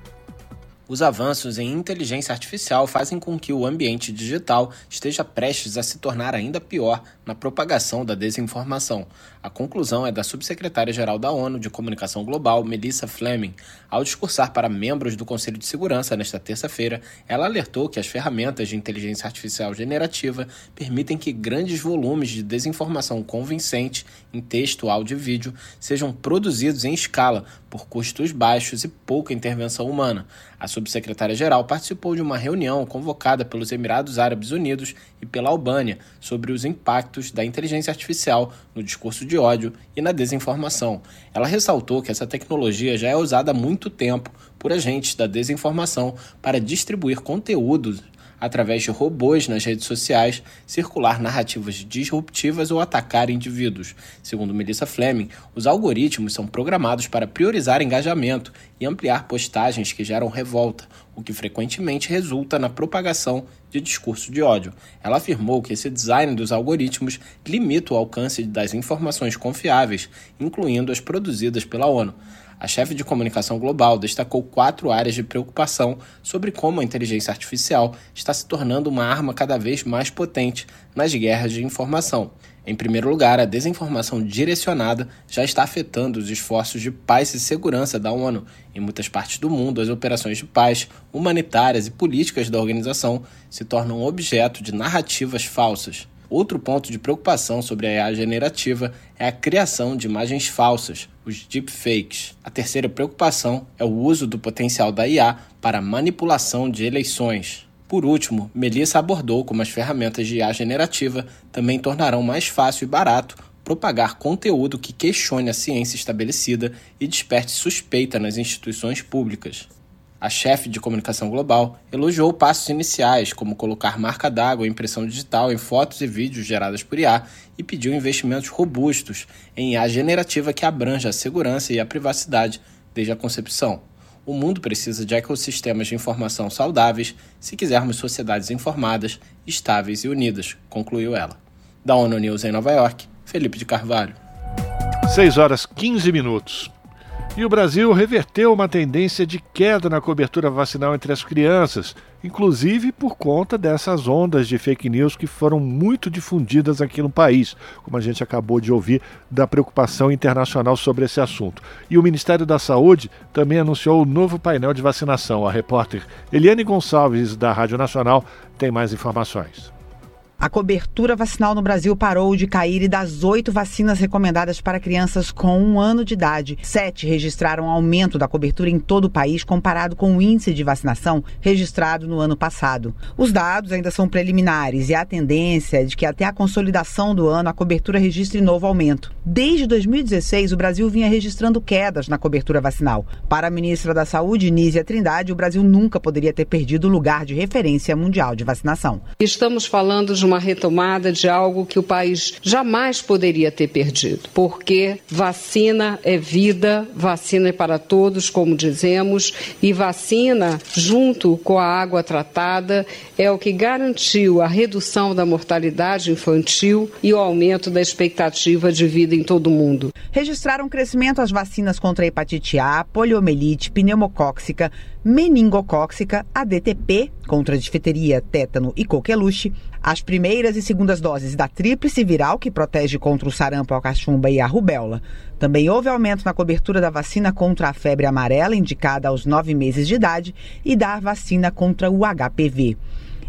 Os avanços em inteligência artificial fazem com que o ambiente digital esteja prestes a se tornar ainda pior na propagação da desinformação. A conclusão é da subsecretária-geral da ONU de Comunicação Global, Melissa Fleming. Ao discursar para membros do Conselho de Segurança nesta terça-feira, ela alertou que as ferramentas de inteligência artificial generativa permitem que grandes volumes de desinformação convincente em texto, áudio e vídeo sejam produzidos em escala por custos baixos e pouca intervenção humana. A subsecretária-geral participou de uma reunião convocada pelos Emirados Árabes Unidos e pela Albânia sobre os impactos da inteligência artificial no discurso de ódio e na desinformação. Ela ressaltou que essa tecnologia já é usada há muito tempo por agentes da desinformação para distribuir conteúdos através de robôs nas redes sociais, circular narrativas disruptivas ou atacar indivíduos. Segundo Melissa Fleming, os algoritmos são programados para priorizar engajamento e ampliar postagens que geram revolta, o que frequentemente resulta na propagação de discurso de ódio. Ela afirmou que esse design dos algoritmos limita o alcance das informações confiáveis, incluindo as produzidas pela ONU. A chefe de comunicação global destacou quatro áreas de preocupação sobre como a inteligência artificial está se tornando uma arma cada vez mais potente nas guerras de informação. Em primeiro lugar, a desinformação direcionada já está afetando os esforços de paz e segurança da ONU. Em muitas partes do mundo, as operações de paz, humanitárias e políticas da organização se tornam objeto de narrativas falsas. Outro ponto de preocupação sobre a IA generativa é a criação de imagens falsas, os deepfakes. A terceira preocupação é o uso do potencial da IA para manipulação de eleições. Por último, Melissa abordou como as ferramentas de IA generativa também tornarão mais fácil e barato propagar conteúdo que questione a ciência estabelecida e desperte suspeita nas instituições públicas. A chefe de comunicação global elogiou passos iniciais, como colocar marca d'água e impressão digital em fotos e vídeos geradas por IA, e pediu investimentos robustos em IA generativa que abranja a segurança e a privacidade desde a concepção. O mundo precisa de ecossistemas de informação saudáveis se quisermos sociedades informadas, estáveis e unidas, concluiu ela. Da ONU News em Nova York, Felipe de Carvalho. 6 horas 15 minutos. E o Brasil reverteu uma tendência de queda na cobertura vacinal entre as crianças, inclusive por conta dessas ondas de fake news que foram muito difundidas aqui no país, como a gente acabou de ouvir da preocupação internacional sobre esse assunto. E o Ministério da Saúde também anunciou o novo painel de vacinação. A repórter Eliane Gonçalves, da Rádio Nacional, tem mais informações. A cobertura vacinal no Brasil parou de cair e das oito vacinas recomendadas para crianças com um ano de idade, sete registraram aumento da cobertura em todo o país comparado com o índice de vacinação registrado no ano passado. Os dados ainda são preliminares e a tendência de que até a consolidação do ano a cobertura registre novo aumento. Desde 2016, o Brasil vinha registrando quedas na cobertura vacinal. Para a ministra da Saúde, Nízia Trindade, o Brasil nunca poderia ter perdido o lugar de referência mundial de vacinação. Estamos falando de uma retomada de algo que o país jamais poderia ter perdido, porque vacina é vida, vacina é para todos, como dizemos, e vacina, junto com a água tratada, é o que garantiu a redução da mortalidade infantil e o aumento da expectativa de vida em todo o mundo. Registraram crescimento as vacinas contra hepatite A, poliomielite, pneumocóxica, meningocóxica, ADTP, contra difteria, tétano e coqueluche, as primeiras e segundas doses da tríplice viral, que protege contra o sarampo, a cachumba e a rubéola. Também houve aumento na cobertura da vacina contra a febre amarela, indicada aos nove meses de idade, e da vacina contra o HPV.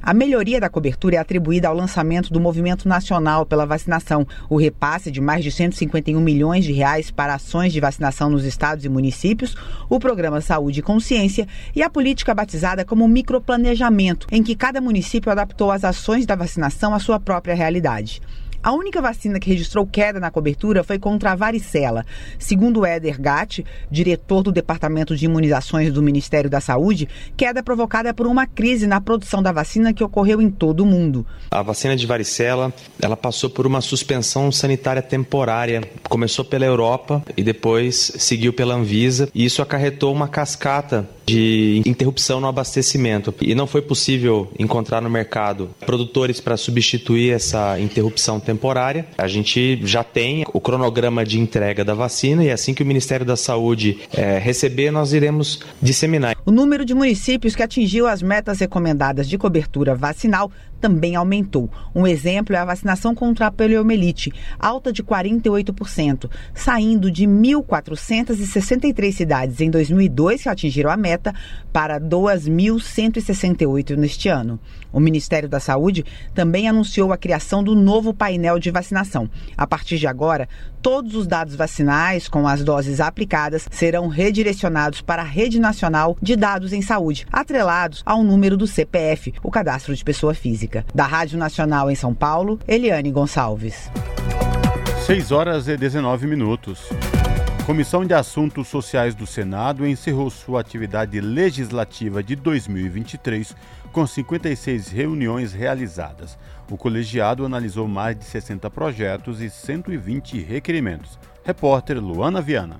A melhoria da cobertura é atribuída ao lançamento do Movimento Nacional pela Vacinação, o repasse de mais de 151 milhões de reais para ações de vacinação nos estados e municípios, o programa Saúde e Consciência e a política batizada como microplanejamento, em que cada município adaptou as ações da vacinação à sua própria realidade. A única vacina que registrou queda na cobertura foi contra a varicela. Segundo Éder Gatti, diretor do Departamento de Imunizações do Ministério da Saúde, queda provocada por uma crise na produção da vacina que ocorreu em todo o mundo. A vacina de varicela, ela passou por uma suspensão sanitária temporária. Começou pela Europa e depois seguiu pela Anvisa, e isso acarretou uma cascata de interrupção no abastecimento. E não foi possível encontrar no mercado produtores para substituir essa interrupção temporária. A gente já tem o cronograma de entrega da vacina e assim que o Ministério da Saúde é, receber, nós iremos disseminar. O número de municípios que atingiu as metas recomendadas de cobertura vacinal também aumentou. Um exemplo é a vacinação contra a poliomielite, alta de 48%, saindo de 1.463 cidades em 2002 que atingiram a meta para 2.168 neste ano. O Ministério da Saúde também anunciou a criação do novo painel de vacinação. A partir de agora, todos os dados vacinais com as doses aplicadas serão redirecionados para a Rede Nacional de Dados em Saúde, atrelados ao número do CPF, o Cadastro de Pessoa Física. Da Rádio Nacional em São Paulo, Eliane Gonçalves. 6 horas e 19 minutos. Comissão de Assuntos Sociais do Senado encerrou sua atividade legislativa de 2023 com 56 reuniões realizadas. O colegiado analisou mais de 60 projetos e 120 requerimentos. Repórter Luana Viana.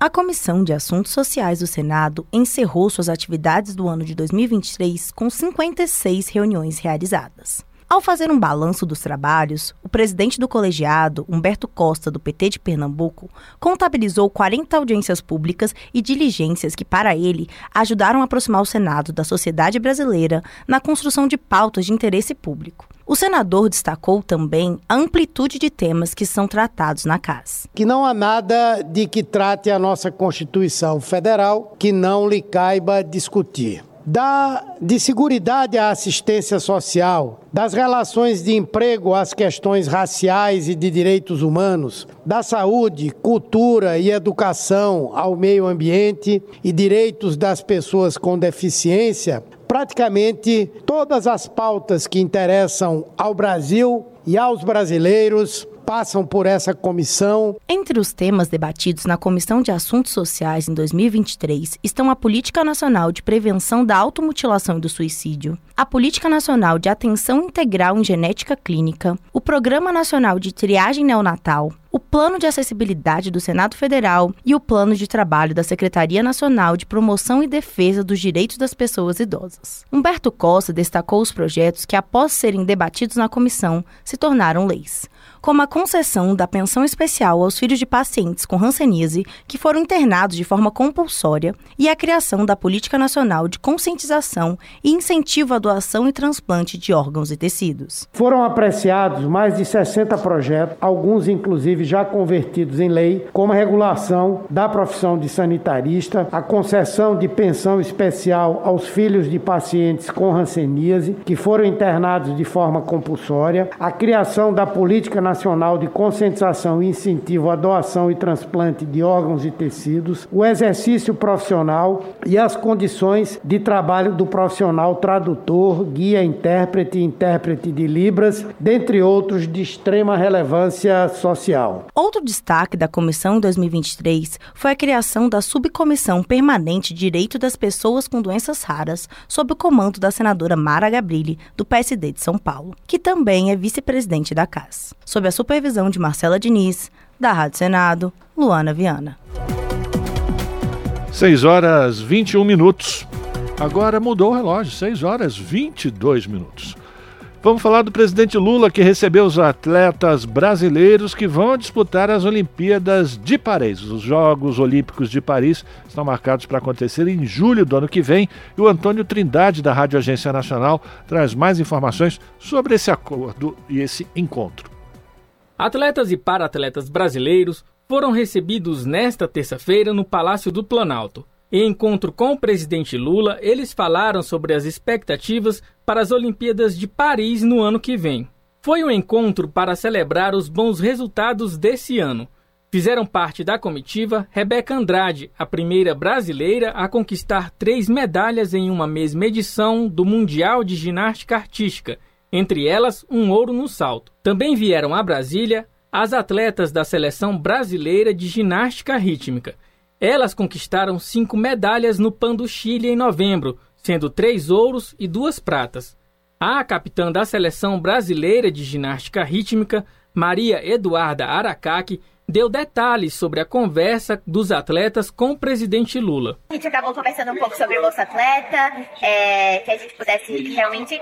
A Comissão de Assuntos Sociais do Senado encerrou suas atividades do ano de 2023 com 56 reuniões realizadas. Ao fazer um balanço dos trabalhos, o presidente do colegiado, Humberto Costa, do PT de Pernambuco, contabilizou 40 audiências públicas e diligências que, para ele, ajudaram a aproximar o Senado da sociedade brasileira na construção de pautas de interesse público. O senador destacou também a amplitude de temas que são tratados na casa. Que não há nada de que trate a nossa Constituição Federal que não lhe caiba discutir da, de seguridade à assistência social, das relações de emprego às questões raciais e de direitos humanos, da saúde, cultura e educação ao meio ambiente e direitos das pessoas com deficiência, praticamente todas as pautas que interessam ao Brasil e aos brasileiros passam por essa comissão. Entre os temas debatidos na Comissão de Assuntos Sociais em 2023 estão a Política Nacional de Prevenção da Automutilação e do Suicídio, a Política Nacional de Atenção Integral em Genética Clínica, o Programa Nacional de Triagem Neonatal, o Plano de Acessibilidade do Senado Federal e o Plano de Trabalho da Secretaria Nacional de Promoção e Defesa dos Direitos das Pessoas Idosas. Humberto Costa destacou os projetos que, após serem debatidos na comissão, se tornaram leis como a concessão da pensão especial aos filhos de pacientes com hanseníase que foram internados de forma compulsória e a criação da Política Nacional de Conscientização e Incentivo à Doação e Transplante de Órgãos e Tecidos. Foram apreciados mais de 60 projetos, alguns inclusive já convertidos em lei, como a regulação da profissão de sanitarista, a concessão de pensão especial aos filhos de pacientes com hanseníase que foram internados de forma compulsória, a criação da Política Nacional de Conscientização e Incentivo à Doação e Transplante de Órgãos e Tecidos, o exercício profissional e as condições de trabalho do profissional tradutor, guia, intérprete e intérprete de Libras, dentre outros de extrema relevância social. Outro destaque da comissão em 2023 foi a criação da Subcomissão Permanente Direito das Pessoas com Doenças Raras, sob o comando da senadora Mara Gabrilli, do PSD de São Paulo, que também é vice-presidente da CAS sob a supervisão de Marcela Diniz, da Rádio Senado, Luana Viana. 6 horas 21 minutos. Agora mudou o relógio, 6 horas 22 minutos. Vamos falar do presidente Lula que recebeu os atletas brasileiros que vão disputar as Olimpíadas de Paris. Os Jogos Olímpicos de Paris estão marcados para acontecer em julho do ano que vem e o Antônio Trindade, da Rádio Agência Nacional, traz mais informações sobre esse acordo e esse encontro. Atletas e para-atletas brasileiros foram recebidos nesta terça-feira no Palácio do Planalto. Em encontro com o presidente Lula, eles falaram sobre as expectativas para as Olimpíadas de Paris no ano que vem. Foi um encontro para celebrar os bons resultados desse ano. Fizeram parte da comitiva Rebeca Andrade, a primeira brasileira a conquistar três medalhas em uma mesma edição do Mundial de Ginástica Artística, entre elas um ouro no salto. Também vieram a Brasília as atletas da seleção brasileira de ginástica rítmica. Elas conquistaram cinco medalhas no PAN do Chile em novembro, sendo três ouros e duas pratas. A capitã da seleção brasileira de ginástica rítmica, Maria Eduarda Aracaki, deu detalhes sobre a conversa dos atletas com o presidente Lula. A gente acabou conversando um pouco sobre o Bolsa Atleta, é, que a gente pudesse realmente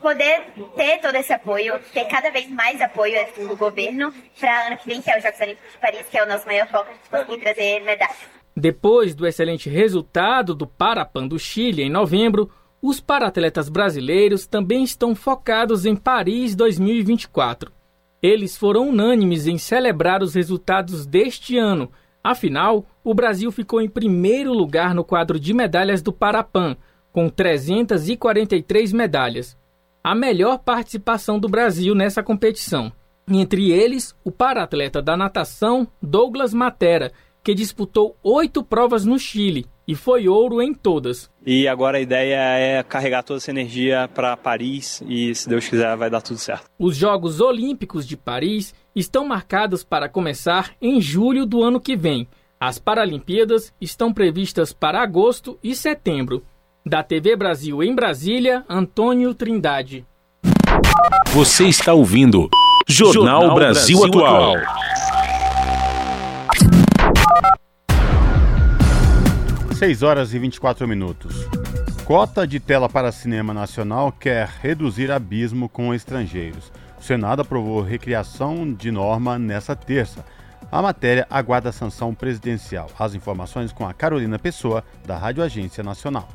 poder ter todo esse apoio, ter cada vez mais apoio do governo para ano que vem, que é os Jogos Olímpicos de Paris, que é o nosso maior foco, de conseguir trazer medalhas. Depois do excelente resultado do Parapan do Chile em novembro, os paratletas brasileiros também estão focados em Paris 2024. Eles foram unânimes em celebrar os resultados deste ano. Afinal, o Brasil ficou em primeiro lugar no quadro de medalhas do Parapan, com 343 medalhas. A melhor participação do Brasil nessa competição. Entre eles, o paratleta da natação Douglas Matera, que disputou oito provas no Chile e foi ouro em todas. E agora a ideia é carregar toda essa energia para Paris e, se Deus quiser, vai dar tudo certo. Os Jogos Olímpicos de Paris estão marcados para começar em julho do ano que vem. As Paralimpíadas estão previstas para agosto e setembro. Da TV Brasil em Brasília, Antônio Trindade. Você está ouvindo Jornal, Jornal Brasil, Brasil, Atual. Atual. 6 horas e 24 minutos. Cota de tela para cinema nacional quer reduzir abismo com estrangeiros. O Senado aprovou recriação de norma nessa terça. A matéria aguarda sanção presidencial. As informações com a Carolina Pessoa, da Rádio Agência Nacional.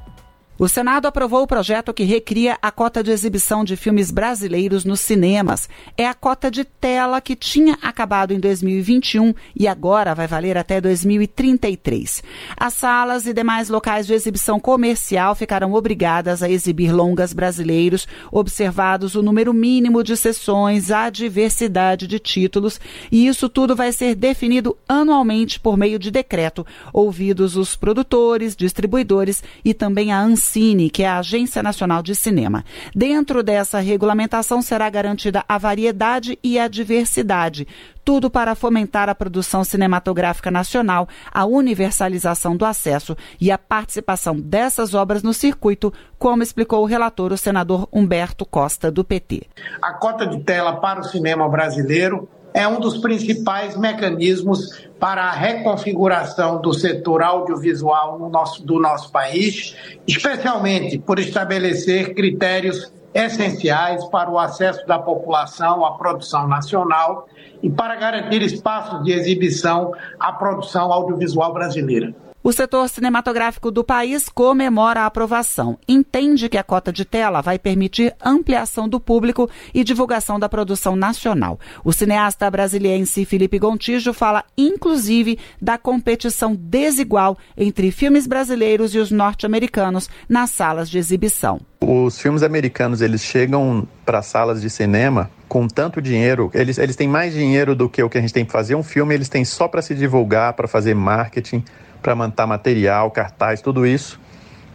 O Senado aprovou o projeto que recria a cota de exibição de filmes brasileiros nos cinemas. É a cota de tela que tinha acabado em 2021 e agora vai valer até 2033. As salas e demais locais de exibição comercial ficarão obrigadas a exibir longas brasileiros, observados o número mínimo de sessões, a diversidade de títulos, e isso tudo vai ser definido anualmente por meio de decreto, ouvidos os produtores, distribuidores e também a ANSI Ancine, que é a Agência Nacional de Cinema. Dentro dessa regulamentação será garantida a variedade e a diversidade, tudo para fomentar a produção cinematográfica nacional, a universalização do acesso e a participação dessas obras no circuito, como explicou o relator, o senador Humberto Costa, do PT. A cota de tela para o cinema brasileiro é um dos principais mecanismos para a reconfiguração do setor audiovisual no nosso, do nosso país, especialmente por estabelecer critérios essenciais para o acesso da população à produção nacional e para garantir espaços de exibição à produção audiovisual brasileira. O setor cinematográfico do país comemora a aprovação. Entende que a cota de tela vai permitir ampliação do público e divulgação da produção nacional. O cineasta brasiliense Felipe Gontijo fala, inclusive, da competição desigual entre filmes brasileiros e os norte-americanos nas salas de exibição. Os filmes americanos eles chegam para salas de cinema com tanto dinheiro, eles, eles têm mais dinheiro do que o que a gente tem para fazer um filme, eles têm só para se divulgar, para fazer marketing para montar material, cartaz, tudo isso,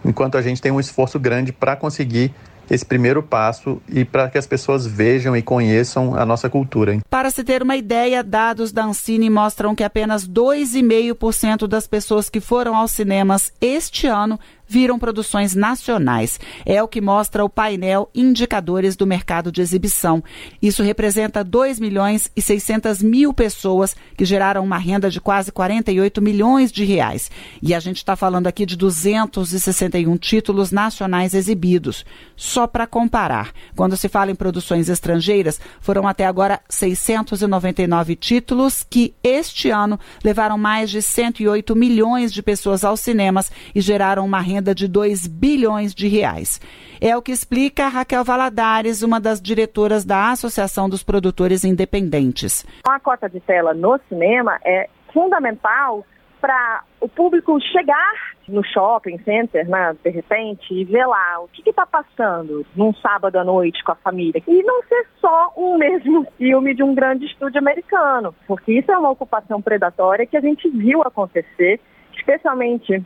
enquanto a gente tem um esforço grande para conseguir esse primeiro passo e para que as pessoas vejam e conheçam a nossa cultura. Para se ter uma ideia, dados da Ancine mostram que apenas 2,5% das pessoas que foram aos cinemas este ano viram produções nacionais. É o que mostra o painel Indicadores do Mercado de Exibição. Isso representa 2 milhões e 600 mil pessoas que geraram uma renda de quase 48 milhões de reais. E a gente está falando aqui de 261 títulos nacionais exibidos. Só para comparar, quando se fala em produções estrangeiras, foram até agora 699 títulos que este ano levaram mais de 108 milhões de pessoas aos cinemas e geraram uma renda renda de 2 bilhões de reais. É o que explica Raquel Valadares, uma das diretoras da Associação dos Produtores Independentes. A cota de tela no cinema é fundamental para o público chegar no shopping center, né, de repente, e ver lá o que está passando num sábado à noite com a família. E não ser só um mesmo filme de um grande estúdio americano, porque isso é uma ocupação predatória que a gente viu acontecer, especialmente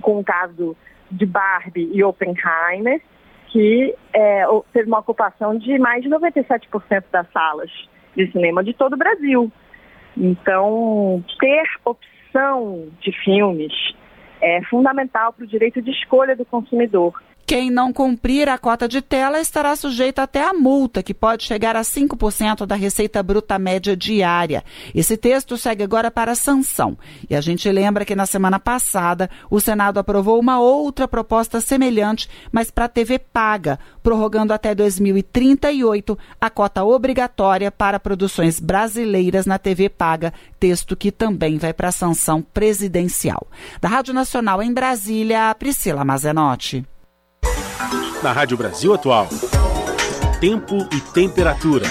com o caso de Barbie e Oppenheimer, que é, teve uma ocupação de mais de 97% das salas de cinema de todo o Brasil. Então, ter opção de filmes é fundamental para o direito de escolha do consumidor. Quem não cumprir a cota de tela estará sujeito até a multa, que pode chegar a 5% da receita bruta média diária. Esse texto segue agora para a sanção. E a gente lembra que na semana passada o Senado aprovou uma outra proposta semelhante, mas para a TV paga, prorrogando até 2038 a cota obrigatória para produções brasileiras na TV paga, texto que também vai para a sanção presidencial. Da Rádio Nacional em Brasília, Priscila Mazenotti. Na Rádio Brasil Atual. Tempo e temperatura.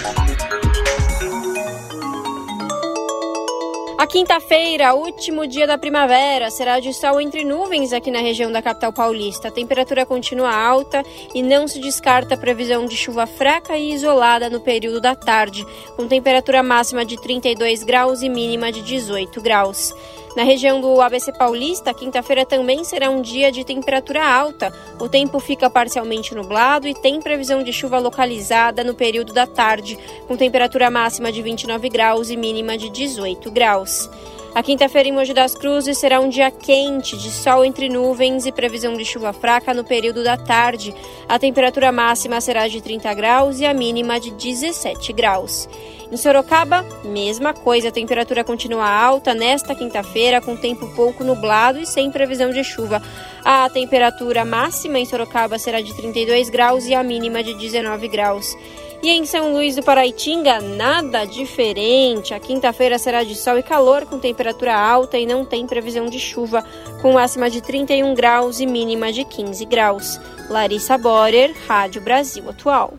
A quinta-feira, último dia da primavera, será de sol entre nuvens aqui na região da capital paulista. A temperatura continua alta e não se descarta a previsão de chuva fraca e isolada no período da tarde, com temperatura máxima de 32 graus e mínima de 18 graus. Na região do ABC Paulista, quinta-feira também será um dia de temperatura alta. O tempo fica parcialmente nublado e tem previsão de chuva localizada no período da tarde, com temperatura máxima de 29 graus e mínima de 18 graus. A quinta-feira em Mogi das Cruzes será um dia quente, de sol entre nuvens e previsão de chuva fraca no período da tarde. A temperatura máxima será de 30 graus e a mínima de 17 graus. Em Sorocaba, mesma coisa, a temperatura continua alta nesta quinta-feira, com tempo pouco nublado e sem previsão de chuva. A temperatura máxima em Sorocaba será de 32 graus e a mínima de 19 graus. E em São Luís do Paraitinga, nada diferente. A quinta-feira será de sol e calor, com temperatura alta e não tem previsão de chuva, com máxima de 31 graus e mínima de 15 graus. Larissa Borer, Rádio Brasil Atual.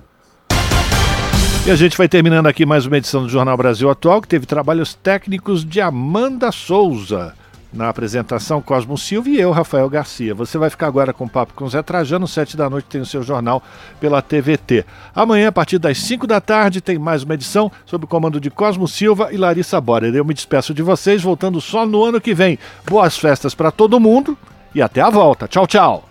E a gente vai terminando aqui mais uma edição do Jornal Brasil Atual, que teve trabalhos técnicos de Amanda Souza. Na apresentação, Cosmo Silva e eu, Rafael Garcia. Você vai ficar agora com o papo com Zé Trajano, sete da noite tem o seu jornal pela TVT. Amanhã, a partir das 5 da tarde, tem mais uma edição sob o comando de Cosmo Silva e Larissa Borer. Eu me despeço de vocês, voltando só no ano que vem. Boas festas para todo mundo e até a volta. Tchau, tchau.